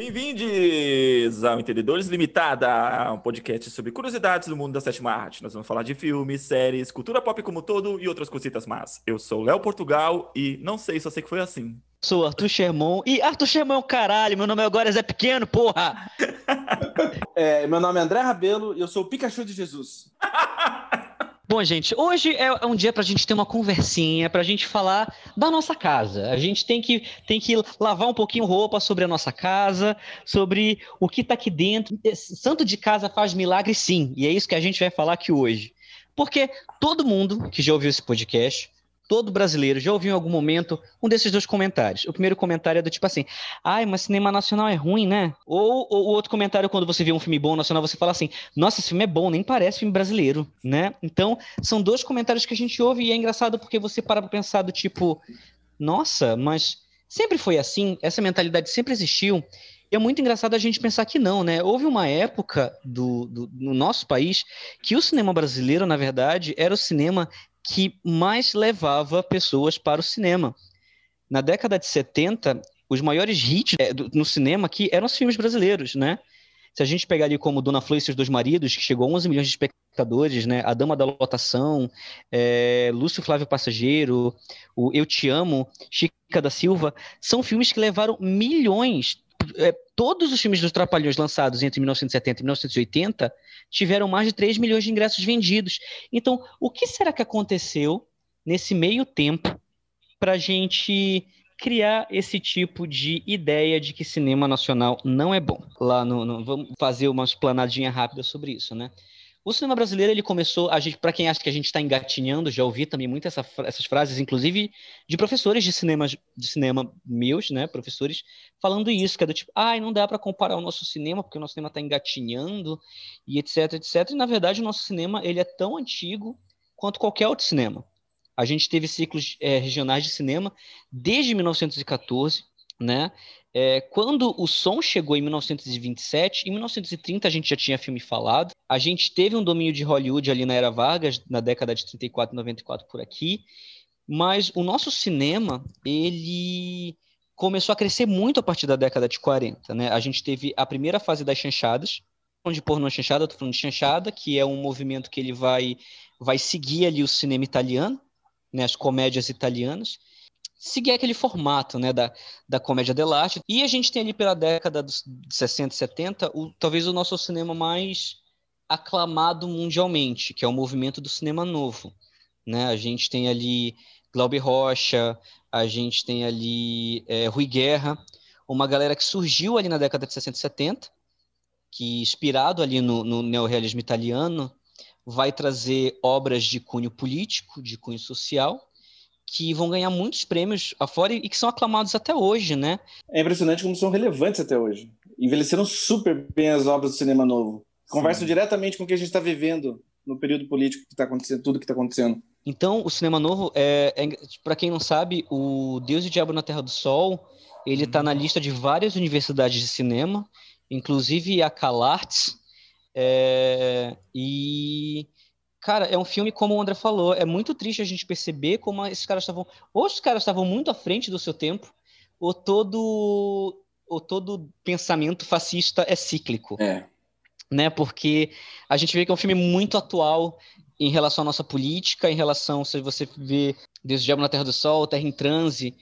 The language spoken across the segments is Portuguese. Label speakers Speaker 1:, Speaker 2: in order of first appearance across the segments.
Speaker 1: Bem-vindos ao Entendedores Limitada, um podcast sobre curiosidades do mundo da sétima arte. Nós vamos falar de filmes, séries, cultura pop como todo e outras cositas más. Eu sou Léo Portugal e não sei, só sei que foi assim.
Speaker 2: Sou Arthur Sherman. E Arthur Sherman é o caralho, meu nome agora é Zé Pequeno, porra!
Speaker 3: é, meu nome é André Rabelo e eu sou o Pikachu de Jesus.
Speaker 2: Bom, gente, hoje é um dia para a gente ter uma conversinha, para a gente falar da nossa casa. A gente tem que, tem que lavar um pouquinho roupa sobre a nossa casa, sobre o que está aqui dentro. Santo de casa faz milagre, sim, e é isso que a gente vai falar aqui hoje. Porque todo mundo que já ouviu esse podcast todo brasileiro já ouviu em algum momento um desses dois comentários. O primeiro comentário é do tipo assim: ai, mas cinema nacional é ruim, né? Ou, ou o outro comentário, quando você vê um filme bom nacional, você fala assim: nossa, esse filme é bom, nem parece filme brasileiro, né? Então, são dois comentários que a gente ouve e é engraçado porque você para pra pensar do tipo: nossa, mas sempre foi assim, essa mentalidade sempre existiu. E é muito engraçado a gente pensar que não, né? Houve uma época do, do, no nosso país que o cinema brasileiro, na verdade, era o cinema que mais levava pessoas para o cinema. Na década de 70, os maiores hits é, no cinema aqui eram os filmes brasileiros, né? Se a gente pegar ali como Dona Flor e seus dois maridos, que chegou a 11 milhões de espectadores, né? A Dama da Lotação, é, Lúcio Flávio Passageiro, o Eu Te Amo, Chica da Silva, são filmes que levaram milhões. É, todos os filmes dos Trapalhões lançados entre 1970 e 1980 tiveram mais de 3 milhões de ingressos vendidos. Então, o que será que aconteceu nesse meio tempo para a gente criar esse tipo de ideia de que cinema nacional não é bom? Lá no, no vamos fazer uma explanadinha rápida sobre isso, né? O cinema brasileiro ele começou, a gente, para quem acha que a gente está engatinhando, já ouvi também muitas essa, essas frases, inclusive de professores de cinema, de cinema meus, né, professores, falando isso, que é do tipo, ai, ah, não dá para comparar o nosso cinema porque o nosso cinema está engatinhando e etc, etc. E na verdade o nosso cinema ele é tão antigo quanto qualquer outro cinema. A gente teve ciclos é, regionais de cinema desde 1914, né? É, quando o som chegou em 1927, em 1930 a gente já tinha filme falado. A gente teve um domínio de Hollywood ali na era Vargas, na década de 34 e 94 por aqui. Mas o nosso cinema, ele começou a crescer muito a partir da década de 40, né? A gente teve a primeira fase das chanchadas, onde pornô chanchada, estou falando de chanchada, que é um movimento que ele vai vai seguir ali o cinema italiano, né, as comédias italianas seguir aquele formato né, da, da comédia dell'arte. E a gente tem ali pela década dos 60 e 70, o, talvez o nosso cinema mais aclamado mundialmente, que é o movimento do cinema novo. Né? A gente tem ali Glaube Rocha, a gente tem ali é, Rui Guerra, uma galera que surgiu ali na década de 60 e 70, que inspirado ali no, no neorrealismo italiano, vai trazer obras de cunho político, de cunho social, que vão ganhar muitos prêmios afora e que são aclamados até hoje, né?
Speaker 3: É impressionante como são relevantes até hoje. Envelheceram super bem as obras do cinema novo. Conversam Sim. diretamente com o que a gente está vivendo no período político que está acontecendo, tudo que está acontecendo.
Speaker 2: Então, o cinema novo, é, é para quem não sabe, o Deus e o Diabo na Terra do Sol, ele está na lista de várias universidades de cinema, inclusive a CalArts, é, e Cara, é um filme, como o André falou, é muito triste a gente perceber como esses caras estavam. Ou os caras estavam muito à frente do seu tempo, ou todo, ou todo pensamento fascista é cíclico.
Speaker 3: É.
Speaker 2: Né? Porque a gente vê que é um filme muito atual em relação à nossa política, em relação, se você vê Deus Diabo na Terra do Sol, Terra em Transe,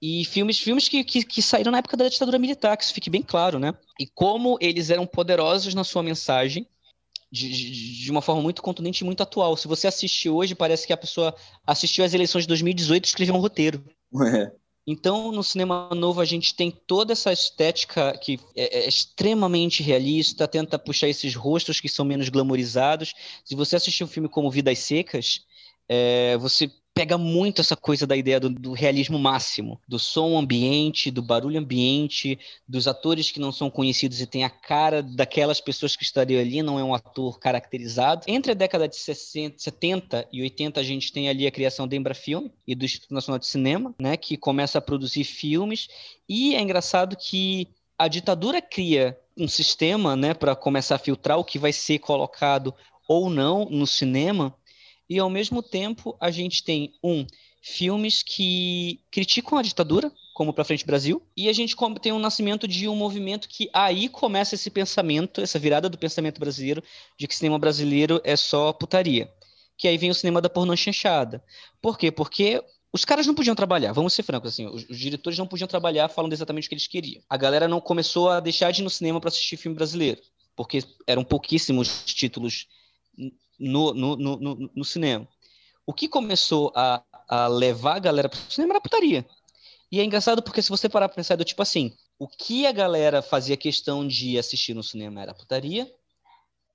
Speaker 2: e filmes, filmes que, que, que, saíram na época da ditadura militar, que isso fique bem claro, né? E como eles eram poderosos na sua mensagem, de, de, uma forma muito contundente e muito atual. Se você assistir hoje, parece que a pessoa assistiu às eleições de 2018 e escreveu um roteiro.
Speaker 3: É.
Speaker 2: Então, no cinema novo, a gente tem toda essa estética que é, é, extremamente realista, tenta puxar esses rostos que são menos glamorizados. Se você assistir um filme como Vidas Secas, é, você pega muito essa coisa da ideia do, do, realismo máximo, do som ambiente, do barulho ambiente, dos atores que não são conhecidos e tem a cara daquelas pessoas que estariam ali, não é um ator caracterizado. Entre a década de 60, 70 e 80, a gente tem ali a criação da Embrafilme e do Instituto Nacional de Cinema, né, que começa a produzir filmes, e é engraçado que a ditadura cria um sistema, né, para começar a filtrar o que vai ser colocado ou não no cinema, e ao mesmo tempo a gente tem um filmes que criticam a ditadura, como Pra Frente Brasil, e a gente tem um nascimento de um movimento que aí começa esse pensamento, essa virada do pensamento brasileiro, de que cinema brasileiro é só putaria. Que aí vem o cinema da pornô chanchada. Por quê? Porque os caras não podiam trabalhar, vamos ser francos, assim, os, os, diretores não podiam trabalhar falando exatamente o que eles queriam. A galera não começou a deixar de ir no cinema para assistir filme brasileiro, porque eram pouquíssimos títulos no, no, no, no cinema. O que começou a, a levar a galera para o cinema era putaria. E é engraçado porque se você parar para pensar do tipo assim, o que a galera fazia questão de assistir no cinema era putaria,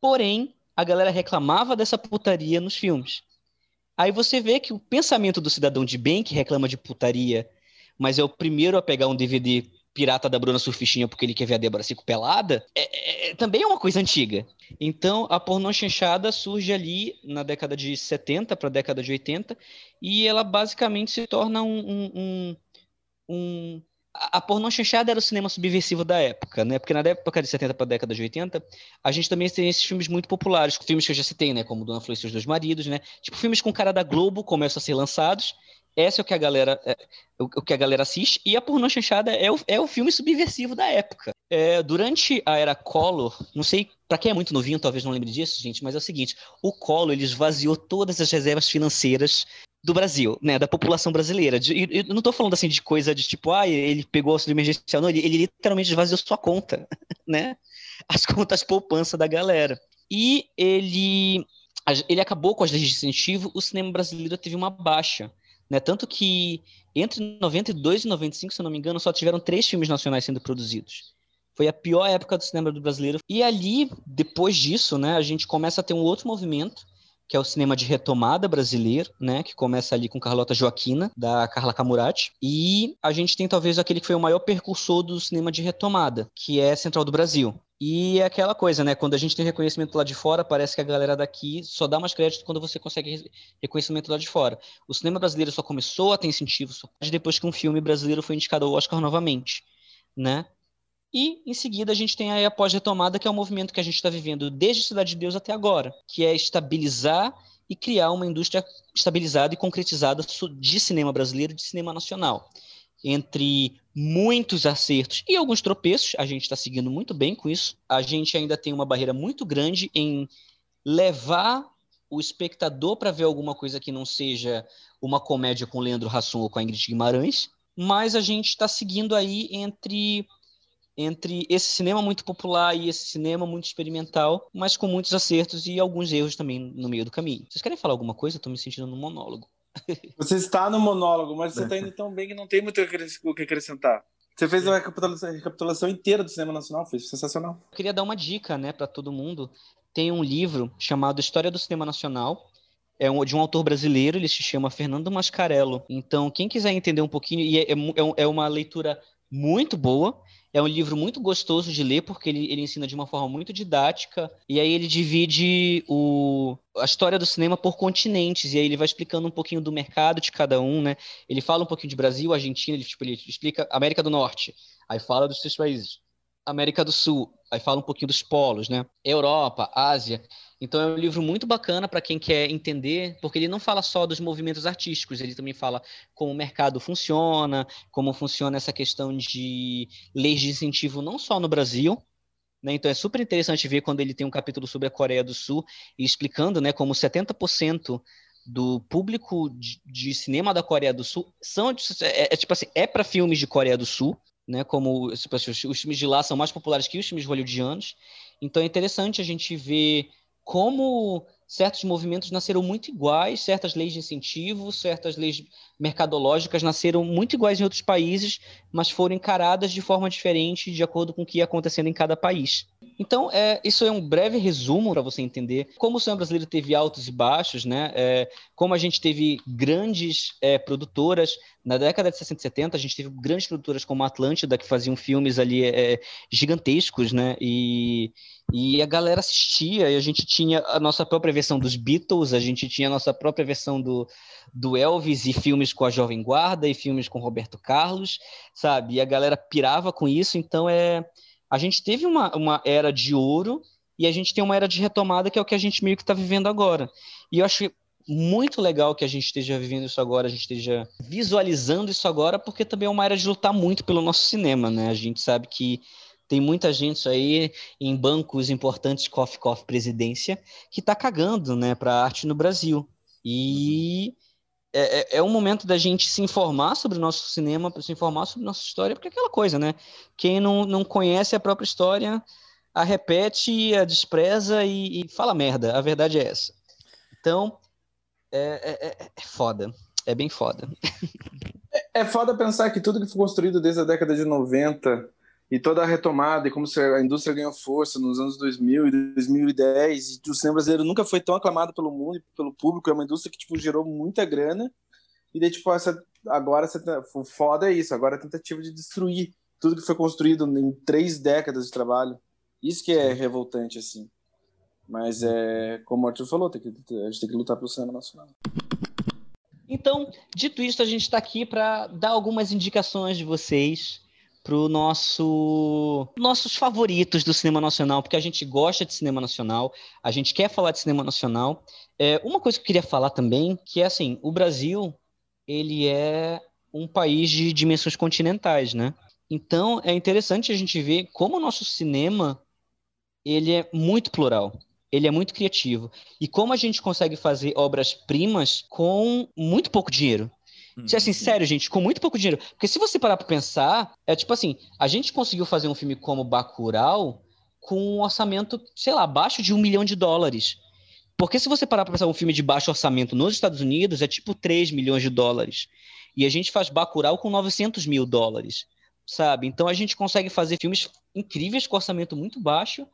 Speaker 2: porém a galera reclamava dessa putaria nos filmes. Aí você vê que o pensamento do cidadão de bem que reclama de putaria, mas é o primeiro a pegar um DVD pirata da Bruna Surfistinha porque ele quer ver a Débora Cico pelada, é, é, também é uma coisa antiga. Então, a pornô chanchada surge ali na década de 70 para a década de 80 e ela basicamente se torna um, um, um um a pornô chanchada era o cinema subversivo da época, né? Porque na época de 70 para a década de 80, a gente também tem esses filmes muito populares, filmes que eu já citei, né? Como Dona Flor e seus dois maridos, né? Tipo, filmes com cara da Globo começam a ser lançados. Esse é o que a galera, é, o, que a galera assiste. E a pornô chanchada é o, é o filme subversivo da época. É, durante a era Collor, não sei para quem é muito novinho, talvez não lembre disso, gente, mas é o seguinte: o Collor ele esvaziou todas as reservas financeiras do Brasil, né, da população brasileira. E eu não estou falando assim de coisa de tipo, ah, ele pegou o auxílio emergencial, não, ele, ele literalmente esvaziou sua conta, né? As contas poupança da galera. E ele ele acabou com as leis de incentivo, o cinema brasileiro teve uma baixa, né? Tanto que entre 92 e 95, se eu não me engano, só tiveram três filmes nacionais sendo produzidos. Foi a pior época do cinema do brasileiro. E ali, depois disso, né, a gente começa a ter um outro movimento, que é o cinema de retomada brasileiro, né, que começa ali com Carlota Joaquina, da Carla Camurati, e a gente tem talvez aquele que foi o maior percursor do cinema de retomada, que é Central do Brasil. E é aquela coisa, né, quando a gente tem reconhecimento lá de fora, parece que a galera daqui só dá mais crédito quando você consegue reconhecimento lá de fora. O cinema brasileiro só começou a ter incentivo só depois que um filme brasileiro foi indicado ao Oscar novamente, né? E, em seguida, a gente tem aí a pós-retomada, que é o movimento que a gente está vivendo desde Cidade de Deus até agora, que é estabilizar e criar uma indústria estabilizada e concretizada de cinema brasileiro, de cinema nacional. Entre muitos acertos e alguns tropeços, a gente está seguindo muito bem com isso. A gente ainda tem uma barreira muito grande em levar o espectador para ver alguma coisa que não seja uma comédia com Leandro Hassum ou com a Ingrid Guimarães, mas a gente está seguindo aí entre entre esse cinema muito popular e esse cinema muito experimental, mas com muitos acertos e alguns erros também no meio do caminho. Vocês querem falar alguma coisa? Estou me sentindo no monólogo.
Speaker 3: Você está no monólogo, mas você está indo tão bem que não tem muito o que acrescentar. Você fez uma recapitulação inteira do cinema nacional, foi sensacional.
Speaker 2: Eu queria dar uma dica, né, para todo mundo. Tem um livro chamado História do Cinema Nacional, é um, de um autor brasileiro, ele se chama Fernando Mascarello. Então, quem quiser entender um pouquinho, e é, é, é uma leitura muito boa. É um livro muito gostoso de ler, porque ele, ele ensina de uma forma muito didática. E aí ele divide o, a história do cinema por continentes. E aí ele vai explicando um pouquinho do mercado de cada um, né? Ele fala um pouquinho de Brasil, Argentina, ele, tipo, ele explica América do Norte. Aí fala dos seus países. América do Sul, aí fala um pouquinho dos polos, né? Europa, Ásia. Então é um livro muito bacana para quem quer entender, porque ele não fala só dos movimentos artísticos, ele também fala como o mercado funciona, como funciona essa questão de leis de incentivo não só no Brasil, né? Então é super interessante ver quando ele tem um capítulo sobre a Coreia do Sul e explicando, né, como 70% do público de, cinema da Coreia do Sul são é, é tipo assim, é para filmes de Coreia do Sul, né? Como tipo, assim, os, filmes de lá são mais populares que os filmes hollywoodianos. Então é interessante a gente ver como certos movimentos nasceram muito iguais, certas leis de incentivo, certas leis mercadológicas nasceram muito iguais em outros países, mas foram encaradas de forma diferente de acordo com o que ia acontecendo em cada país. Então, é, isso é um breve resumo para você entender como o cinema brasileiro teve altos e baixos, né? É, como a gente teve grandes é, produtoras. Na década de 60 e 70, a gente teve grandes produtoras como a Atlântida, que faziam filmes ali é, gigantescos, né? E, e a galera assistia, e a gente tinha a nossa própria versão dos Beatles, a gente tinha a nossa própria versão do, do Elvis e filmes com a Jovem Guarda e filmes com Roberto Carlos, sabe? E a galera pirava com isso, então é a gente teve uma, uma era de ouro e a gente tem uma era de retomada que é o que a gente meio que está vivendo agora. E eu acho muito legal que a gente esteja vivendo isso agora, a gente esteja visualizando isso agora, porque também é uma era de lutar muito pelo nosso cinema, né? A gente sabe que tem muita gente aí em bancos importantes, coffee coffee presidência, que está cagando, né, para arte no Brasil. E é, é, é um momento da gente se informar sobre o nosso cinema, se informar sobre nossa história, porque é aquela coisa, né? Quem não, não conhece a própria história, a repete, a despreza e, e fala merda. A verdade é essa. Então, é, é, é, é foda. É bem foda.
Speaker 3: É, é foda pensar que tudo que foi construído desde a década de 90 e toda a retomada e como a indústria ganhou força nos anos 2000 e 2010 e o cinema brasileiro nunca foi tão aclamado pelo mundo e pelo público é uma indústria que tipo gerou muita grana. E daí tipo essa agora essa foda é isso agora a tentativa de destruir tudo que foi construído em três décadas de trabalho. Isso que é revoltante assim. Mas é como o Arthur falou tem que, a gente tem que lutar pelo cinema nacional.
Speaker 2: Então dito isso a gente está aqui para dar algumas indicações de vocês pro nosso nossos favoritos do cinema nacional, porque a gente gosta de cinema nacional, a gente quer falar de cinema nacional. É, uma coisa que eu queria falar também, que é assim, o Brasil, ele é um país de dimensões continentais, né? Então, é interessante a gente ver como o nosso cinema, ele é muito plural, ele é muito criativo. E como a gente consegue fazer obras-primas com muito pouco dinheiro. Hum, assim, sério, gente, com muito pouco dinheiro. Porque se você parar pra pensar, é tipo assim, a gente conseguiu fazer um filme como Bacurau com um orçamento, sei lá, abaixo de um milhão de dólares. Porque se você parar pra pensar um filme de baixo orçamento nos Estados Unidos, é tipo 3 milhões de dólares. E a gente faz Bacurau com 900 mil dólares, sabe? Então a gente consegue fazer filmes incríveis com orçamento muito baixo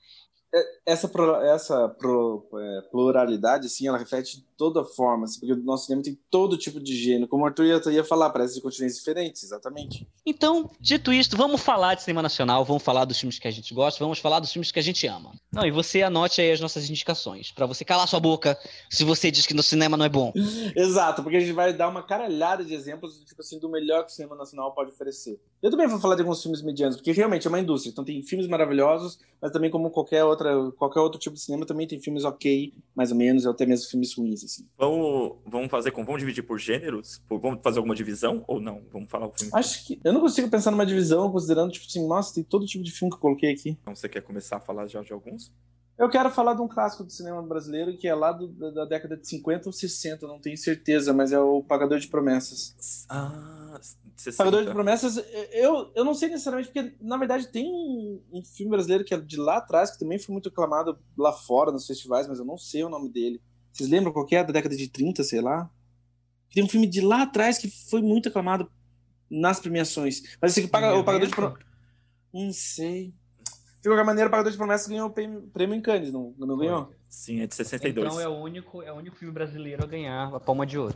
Speaker 3: essa, essa é, pluralidade, assim, ela reflete toda forma, assim, porque o nosso cinema tem todo tipo de gênero. Como o Arthur ia, ia falar, parece de continentes diferentes, exatamente.
Speaker 2: Então, dito isto, vamos falar de cinema nacional, vamos falar dos filmes que a gente gosta, vamos falar dos filmes que a gente ama. Não, e você anote aí as nossas indicações, para você calar sua boca se você diz que no cinema não é bom.
Speaker 3: Exato, porque a gente vai dar uma caralhada de exemplos, tipo assim, do melhor que o cinema nacional pode oferecer. Eu também vou falar de alguns filmes medianos, porque realmente é uma indústria, então tem filmes maravilhosos, mas também como qualquer outra, qualquer outro tipo de cinema, também tem filmes ok, mais ou menos, ou até mesmo filmes ruins, assim.
Speaker 1: Vamos vamos, fazer com. Vamos dividir por gêneros? Por, vamos fazer alguma divisão ou não? Vamos falar o filme.
Speaker 3: Acho que. Eu não consigo pensar numa divisão, considerando, tipo assim, nossa, tem todo tipo de filme que eu coloquei aqui.
Speaker 1: Então você quer começar a falar já de alguns?
Speaker 3: Eu quero falar de um clássico do cinema brasileiro que é lá do, da, década de 50 ou 60, não tenho certeza, mas é o Pagador de Promessas.
Speaker 1: Ah,
Speaker 3: 60. Pagador de Promessas, eu, eu não sei necessariamente, porque na verdade tem um, um, filme brasileiro que é de lá atrás, que também foi muito aclamado lá fora nos festivais, mas eu não sei o nome dele. Vocês lembram qual que é? Da década de 30, sei lá? Tem um filme de lá atrás que foi muito aclamado nas premiações. Mas esse que paga, o Pagador de Promessas. Não sei. De qualquer maneira, o Pagador de Promessas ganhou o prêmio em Cannes, não, não ganhou?
Speaker 1: Sim, é de 62.
Speaker 2: Então é o, único, é o único filme brasileiro a ganhar a Palma de Ouro.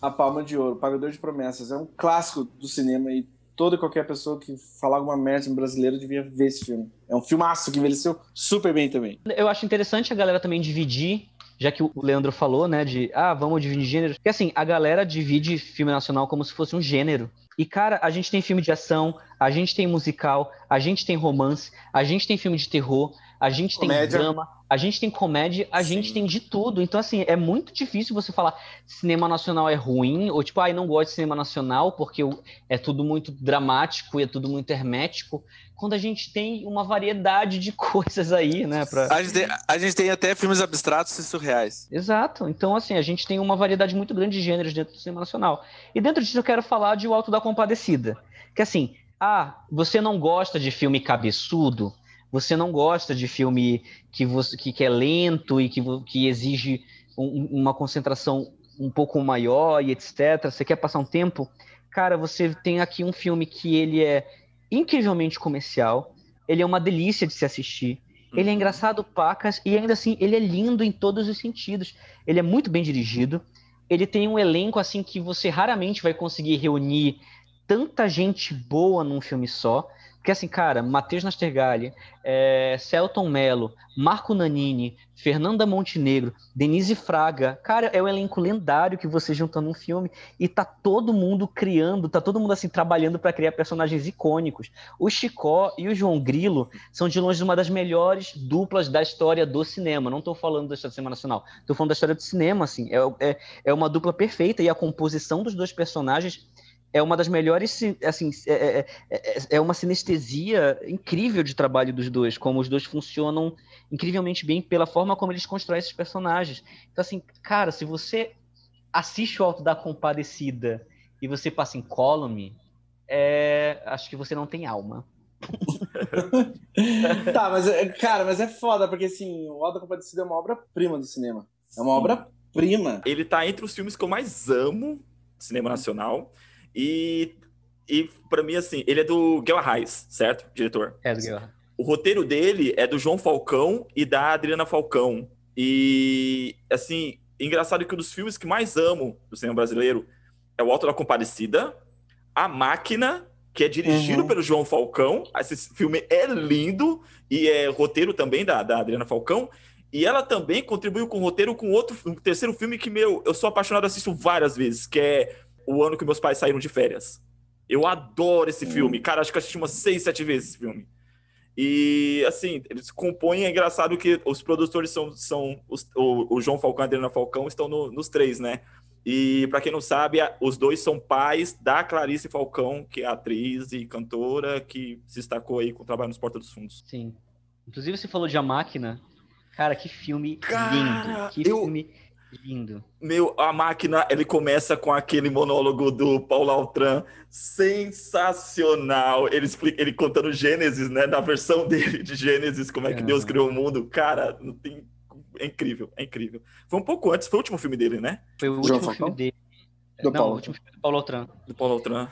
Speaker 3: A Palma de Ouro, Pagador de Promessas. É um clássico do cinema e toda e qualquer pessoa que falar alguma merda em brasileiro devia ver esse filme. É um filmaço que envelheceu super bem também.
Speaker 2: Eu acho interessante a galera também dividir já que o Leandro falou, né, de ah, vamos dividir gêneros. Porque assim, a galera divide filme nacional como se fosse um gênero. E, cara, a gente tem filme de ação, a gente tem musical, a gente tem romance, a gente tem filme de terror, a gente comédia. tem drama, a gente tem comédia, a Sim. gente tem de tudo. Então, assim, é muito difícil você falar cinema nacional é ruim, ou tipo, ai, ah, não gosto de cinema nacional porque é tudo muito dramático e é tudo muito hermético, quando a gente tem uma variedade de coisas aí, né? Pra...
Speaker 3: A, gente tem, a gente tem até filmes abstratos e surreais.
Speaker 2: Exato. Então, assim, a gente tem uma variedade muito grande de gêneros dentro do cinema nacional. E dentro disso eu quero falar de O Alto da Compadecida. Que assim, ah, você não gosta de filme cabeçudo? Você não gosta de filme que, você, que, que é lento e que, que exige um, uma concentração um pouco maior e etc. Você quer passar um tempo? Cara, você tem aqui um filme que ele é incrivelmente comercial, ele é uma delícia de se assistir, ele é uhum. engraçado pacas e ainda assim ele é lindo em todos os sentidos. Ele é muito bem dirigido, ele tem um elenco assim que você raramente vai conseguir reunir tanta gente boa num filme só Porque assim, cara, Matheus Nastergalli, é, Celton Mello, Marco Nanini, Fernanda Montenegro, Denise Fraga, cara, é um elenco lendário que você junta num filme e tá todo mundo criando, tá todo mundo assim trabalhando para criar personagens icônicos. O Chicó e o João Grilo são de longe uma das melhores duplas da história do cinema. Não tô falando da história do cinema nacional, tô falando da história do cinema, assim. É, é, é uma dupla perfeita e a composição dos dois personagens é uma das melhores, assim, é, é, é, é, uma sinestesia incrível de trabalho dos dois, como os dois funcionam incrivelmente bem pela forma como eles constroem esses personagens. Então, assim, cara, se você assiste o Alto da Compadecida e você passa em column, é, acho que você não tem alma.
Speaker 3: tá, mas, é, cara, mas é foda, porque, assim, o Alto da Compadecida é uma obra-prima do cinema. É uma obra-prima.
Speaker 1: Ele tá entre os filmes que eu mais amo cinema nacional. E, e para mim, assim, ele é do Guel Arraes, certo? Diretor.
Speaker 2: É do Guel
Speaker 1: O roteiro dele é do João Falcão e da Adriana Falcão. E, assim, engraçado que um dos filmes que mais amo do cinema brasileiro é O Alto da Compadecida, A Máquina, que é dirigido uhum. pelo João Falcão. Esse filme é lindo e é roteiro também da, da Adriana Falcão. E ela também contribuiu com o roteiro com outro um terceiro filme que, meu, eu sou apaixonado, assisto várias vezes, que é o ano que meus pais saíram de férias. Eu adoro esse filme. Cara, acho que eu assisti umas seis, sete vezes esse filme. E, assim, eles compõem. É engraçado que os produtores são. são os, o, o, João Falcão e a Adriana Falcão estão no, nos três, né? E, para quem não sabe, os dois são pais da Clarice Falcão, que é atriz e cantora, que se destacou aí com o trabalho nos Porta dos Fundos.
Speaker 2: Sim. Inclusive, você falou de A Máquina. Cara, que filme Cara, lindo. Que eu... filme Lindo.
Speaker 1: Meu, a máquina, ele começa com aquele monólogo do Paulo Altran, sensacional. Ele explica, ele contando Gênesis, né, na versão dele de Gênesis, como é que Deus criou o mundo. Cara, não tem é incrível, é incrível. Foi um pouco antes, foi o último filme dele, né?
Speaker 2: Foi o último João filme dele.
Speaker 3: Do não, Paulo.
Speaker 2: o último filme do Paulo Altran.
Speaker 1: Do Paulo Altran.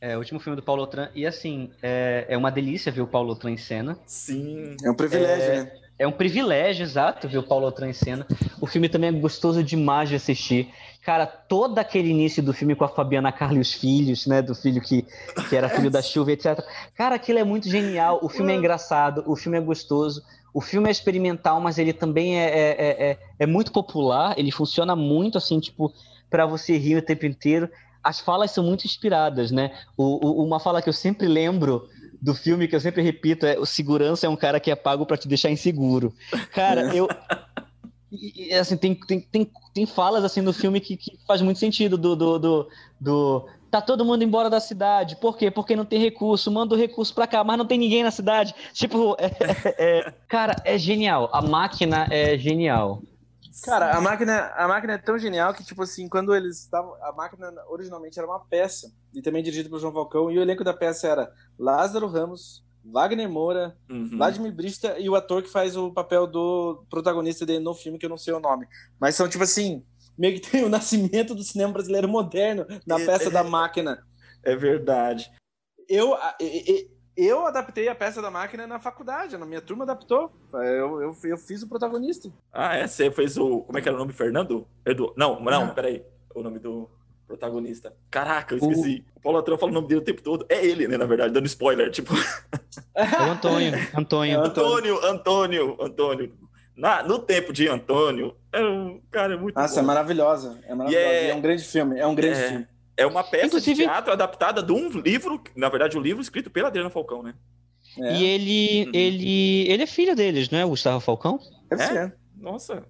Speaker 2: É, o último filme do Paulo Altran. E assim, é, é uma delícia ver o Paulo Altran em cena.
Speaker 1: Sim.
Speaker 3: É um privilégio, é... né?
Speaker 2: É um privilégio, exato, ver o Paulo Altran em cena. O filme também é gostoso demais de assistir. Cara, todo aquele início do filme com a Fabiana Carla e os filhos, né? Do filho que, que era filho da chuva, etc. Cara, aquilo é muito genial. O filme é engraçado, o filme é gostoso. O filme é experimental, mas ele também é, é, é, é muito popular. Ele funciona muito, assim, tipo, para você rir o tempo inteiro. As falas são muito inspiradas, né? O, o, uma fala que eu sempre lembro do filme que eu sempre repito é o segurança é um cara que é pago para te deixar inseguro. Cara, eu e, assim tem, tem, tem, tem falas assim no filme que, que faz muito sentido do, do, do, do tá todo mundo embora da cidade. Por quê? Porque não tem recurso. Manda o recurso para cá, mas não tem ninguém na cidade. Tipo, é, é, é, cara, é genial. A máquina é genial.
Speaker 3: Cara, a máquina, a máquina é tão genial que, tipo assim, quando eles estavam. A máquina originalmente era uma peça, e também dirigida pelo João Falcão, e o elenco da peça era Lázaro Ramos, Wagner Moura, uhum. Vladimir Brista e o ator que faz o papel do protagonista dele no filme, que eu não sei o nome. Mas são, tipo assim, meio que tem o nascimento do cinema brasileiro moderno na peça é, da máquina.
Speaker 1: É verdade.
Speaker 3: Eu, eu, adaptei a peça da máquina na faculdade, na minha turma adaptou. Eu, eu, eu fiz o protagonista.
Speaker 1: Ah, é? Você fez o. Como é que era o nome? Fernando? Edu... Não, não, ah. peraí. O nome do protagonista. Caraca, eu esqueci. O, o Paulo Atrão fala o nome dele o tempo todo. É ele, né, na verdade, dando spoiler. Tipo.
Speaker 2: É o Antônio. Antônio.
Speaker 1: É Antônio, Antônio, Antônio. Na, no tempo de Antônio, é um cara muito.
Speaker 3: Nossa,
Speaker 1: bom.
Speaker 3: é maravilhosa. É maravilhosa. É... é... um grande filme. É um grande é... filme.
Speaker 1: É uma peça Inclusive... de teatro adaptada de um livro, na verdade, um livro escrito pela Adriana Falcão, né?
Speaker 2: É. E ele, uhum. ele, ele é filho deles, não é? O Gustavo Falcão?
Speaker 1: Deve é? ser. Nossa,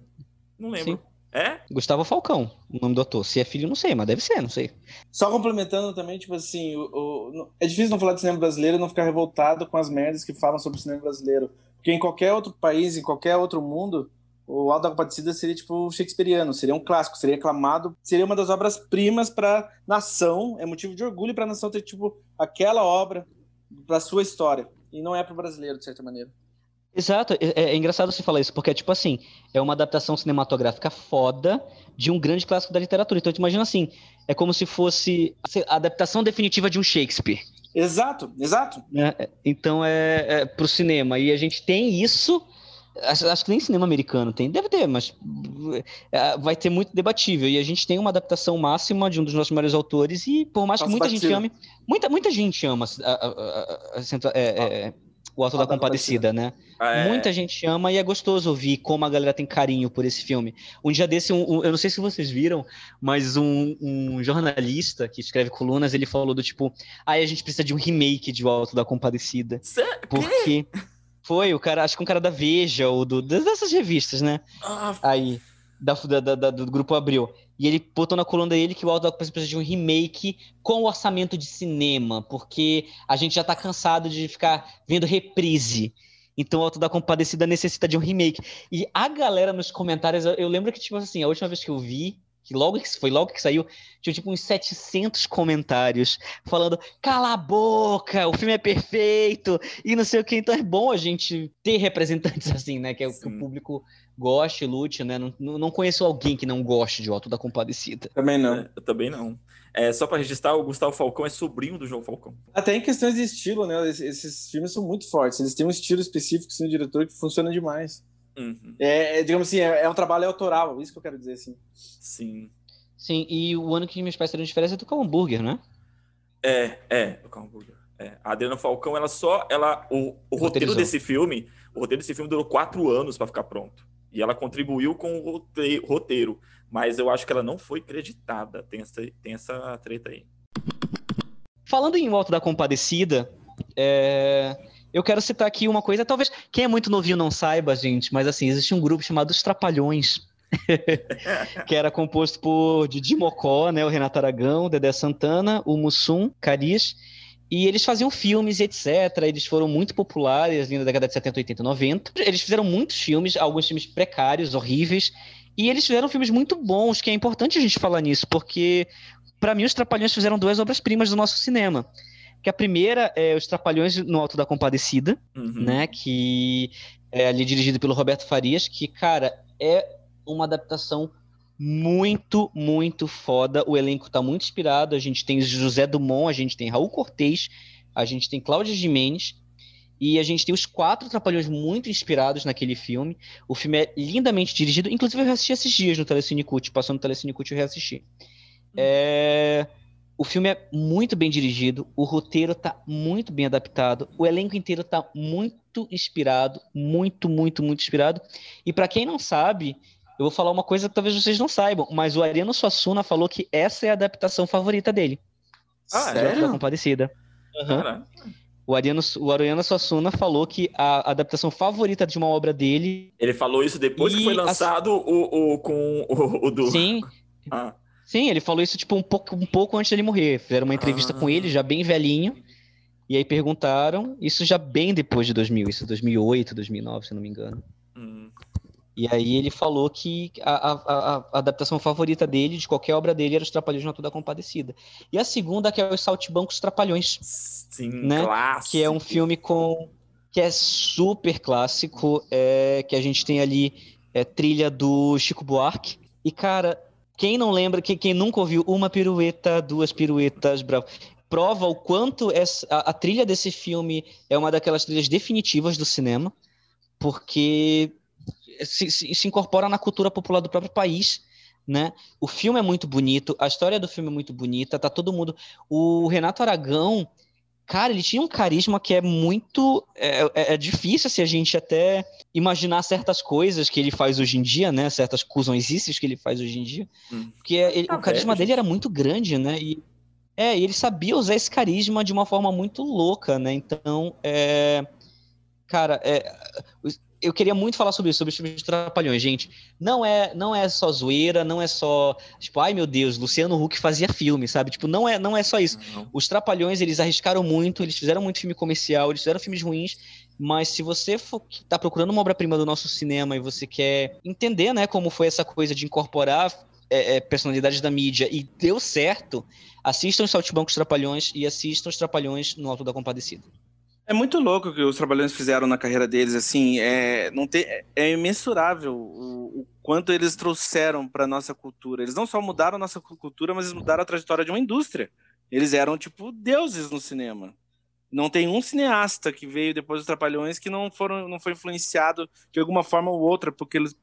Speaker 1: não lembro. Sim. É?
Speaker 2: Gustavo Falcão, o nome do ator. Se é filho, não sei, mas deve ser, não sei.
Speaker 3: Só complementando também, tipo assim, o, o, é difícil não falar de cinema brasileiro e não ficar revoltado com as merdas que falam sobre o cinema brasileiro. Porque em qualquer outro país, em qualquer outro mundo, o Alto da Compadecida seria tipo shakespeariano, seria um clássico, seria aclamado, seria uma das obras primas para nação, é motivo de orgulho para a nação ter tipo aquela obra para sua história e não é para o brasileiro de certa maneira.
Speaker 2: Exato, é, é, engraçado você falar isso, porque, tipo assim, é uma adaptação cinematográfica foda de um grande clássico da literatura. Então, imagina assim, é como se fosse a adaptação definitiva de um Shakespeare.
Speaker 3: Exato, exato.
Speaker 2: É, então, é, é pro cinema. E a gente tem isso Acho, acho, que nem cinema americano tem. Deve ter, mas é, vai ter muito debatível. E a gente tem uma adaptação máxima de um dos nossos maiores autores, e por mais que muita gente ame. Muita, muita gente ama a, a, a, é, o Alto da Compadecida, né? Ah, é. Muita gente ama e é gostoso ouvir como a galera tem carinho por esse filme. Um dia desse, um, um, eu não sei se vocês viram, mas um, um, jornalista que escreve colunas, ele falou do tipo, aí ah, a gente precisa de um remake de O Alto da Compadecida.
Speaker 1: Cê...
Speaker 2: Porque foi o cara, acho que um cara da Veja ou do, dessas revistas, né? Ah, aí da, da, da, do grupo Abril. E ele botou na coluna dele que o Alto da precisa de um remake com orçamento de cinema, porque a gente já tá cansado de ficar vendo reprise. Então o Alto da Compadecida necessita de um remake. E a galera nos comentários, eu, eu lembro que, tipo assim, a última vez que eu vi, que logo que foi logo que saiu, tinha tipo uns 700 comentários falando: "Cala a boca, o filme é perfeito" e não sei o que. Então é bom a gente ter representantes assim, né, que é o que o público goste, lute, né? Não, não conheço alguém que não goste de Alto da Compadecida.
Speaker 3: Também não.
Speaker 1: É, eu também não. É, só para registrar, o Gustavo Falcão é sobrinho do João Falcão.
Speaker 3: Até em questões de estilo, né? Esses filmes são muito fortes. Eles têm um estilo específico, sim, diretor, que funciona demais. Uhum. É, é, digamos assim, é, é, um trabalho autoral, isso que eu quero dizer, assim.
Speaker 1: Sim.
Speaker 2: Sim, e o ano que meus pais teriam diferença é do hambúrguer, né?
Speaker 1: É, é, do hambúrguer. É. A Adriana Falcão, ela só. Ela, o, o roteiro desse filme. O roteiro desse filme durou quatro anos para ficar pronto. E ela contribuiu com o roteiro, mas eu acho que ela não foi creditada. Tem essa, tem essa treta aí.
Speaker 2: Falando em Volta da Compadecida, é... eu quero citar aqui uma coisa, talvez quem é muito novinho não saiba, gente, mas assim, existe um grupo chamado Os Trapalhões. que era composto por Didi Mocó, né, o Renato Aragão, Dedé Santana, o Mussum, Caris e eles faziam filmes etc. Eles foram muito populares ali na década de 70, 80, 90. Eles fizeram muitos filmes, alguns filmes precários, horríveis. E eles fizeram filmes muito bons, que é importante a gente falar nisso, porque para mim os Trapalhões fizeram duas obras-primas do nosso cinema. Que a primeira é Os Trapalhões no Alto da Compadecida, uhum. né? Que é ali dirigido pelo Roberto Farias, que, cara, é uma adaptação muito, muito foda. O elenco tá muito inspirado. A gente tem José Dumont, a gente tem Raul Cortez, a gente tem Cláudia Jimenez. E a gente tem os quatro trapalhões muito inspirados naquele filme. O filme é lindamente dirigido. Inclusive, eu reassisti esses dias no Telecine Cult. Passou no Telecine Cult, eu reassisti. Uhum. É... O filme é muito bem dirigido. O roteiro tá muito bem adaptado. O elenco inteiro tá muito inspirado. Muito, muito, muito inspirado. E para quem não sabe, eu vou falar uma coisa que talvez vocês não saibam, mas o Ariano Suassuna falou que essa é a adaptação favorita dele.
Speaker 1: Ah, é?
Speaker 2: Da Compadecida. Uhum. O Ariano, o Ariano Suassuna falou que a adaptação favorita de uma obra dele.
Speaker 1: Ele falou isso depois que foi lançado o, o, com o, o do.
Speaker 2: Sim. Ah. Sim, ele falou isso tipo um pouco, um pouco antes dele morrer. Fizeram uma entrevista ah. com ele, já bem velhinho. E aí perguntaram, isso já bem depois de 2000, isso 2008, 2009, se não me engano. Hum. E aí ele falou que a, a, a, adaptação favorita dele, de qualquer obra dele, era Os Trapalhões na Toda Compadecida. E a segunda, que é Os Saltibancos Trapalhões.
Speaker 1: Sim,
Speaker 2: né?
Speaker 1: clássico.
Speaker 2: Que é um filme com... que é super clássico, é, que a gente tem ali é, trilha do Chico Buarque. E, cara, quem não lembra, quem, quem nunca ouviu uma pirueta, duas piruetas, bravo prova o quanto essa, a, a trilha desse filme é uma daquelas trilhas definitivas do cinema, porque se, se, se incorpora na cultura popular do próprio país. Né? O filme é muito bonito, a história do filme é muito bonita, tá todo mundo. O Renato Aragão, cara, ele tinha um carisma que é muito. É, é, é difícil assim, a gente até imaginar certas coisas que ele faz hoje em dia, né? Certas cuzõesices que ele faz hoje em dia. Hum. Porque ele, tá o carisma velho, dele era muito grande, né? E, é, e ele sabia usar esse carisma de uma forma muito louca, né? Então, é, cara, é, eu queria muito falar sobre isso, sobre os filmes de Trapalhões, gente. Não é, não é só zoeira, não é só, tipo, ai meu Deus, Luciano Huck fazia filme, sabe? Tipo, não é, não é só isso. Uhum. Os Trapalhões, eles arriscaram muito, eles fizeram muito filme comercial, eles fizeram filmes ruins, mas se você for, tá procurando uma obra-prima do nosso cinema e você quer entender, né, como foi essa coisa de incorporar é, é, personalidades da mídia e deu certo, assistam os Saltimbancos Trapalhões e assistam os Trapalhões no Alto da Compadecida.
Speaker 3: É muito louco o que os trabalhadores fizeram na carreira deles, assim, é, não tem, é imensurável o, o quanto eles trouxeram para nossa cultura. Eles não só mudaram a nossa cultura, mas eles mudaram a trajetória de uma indústria. Eles eram, tipo, deuses no cinema. Não tem um cineasta que veio depois dos Trapalhões que não, foram, não foi influenciado de alguma forma ou outra porque eles,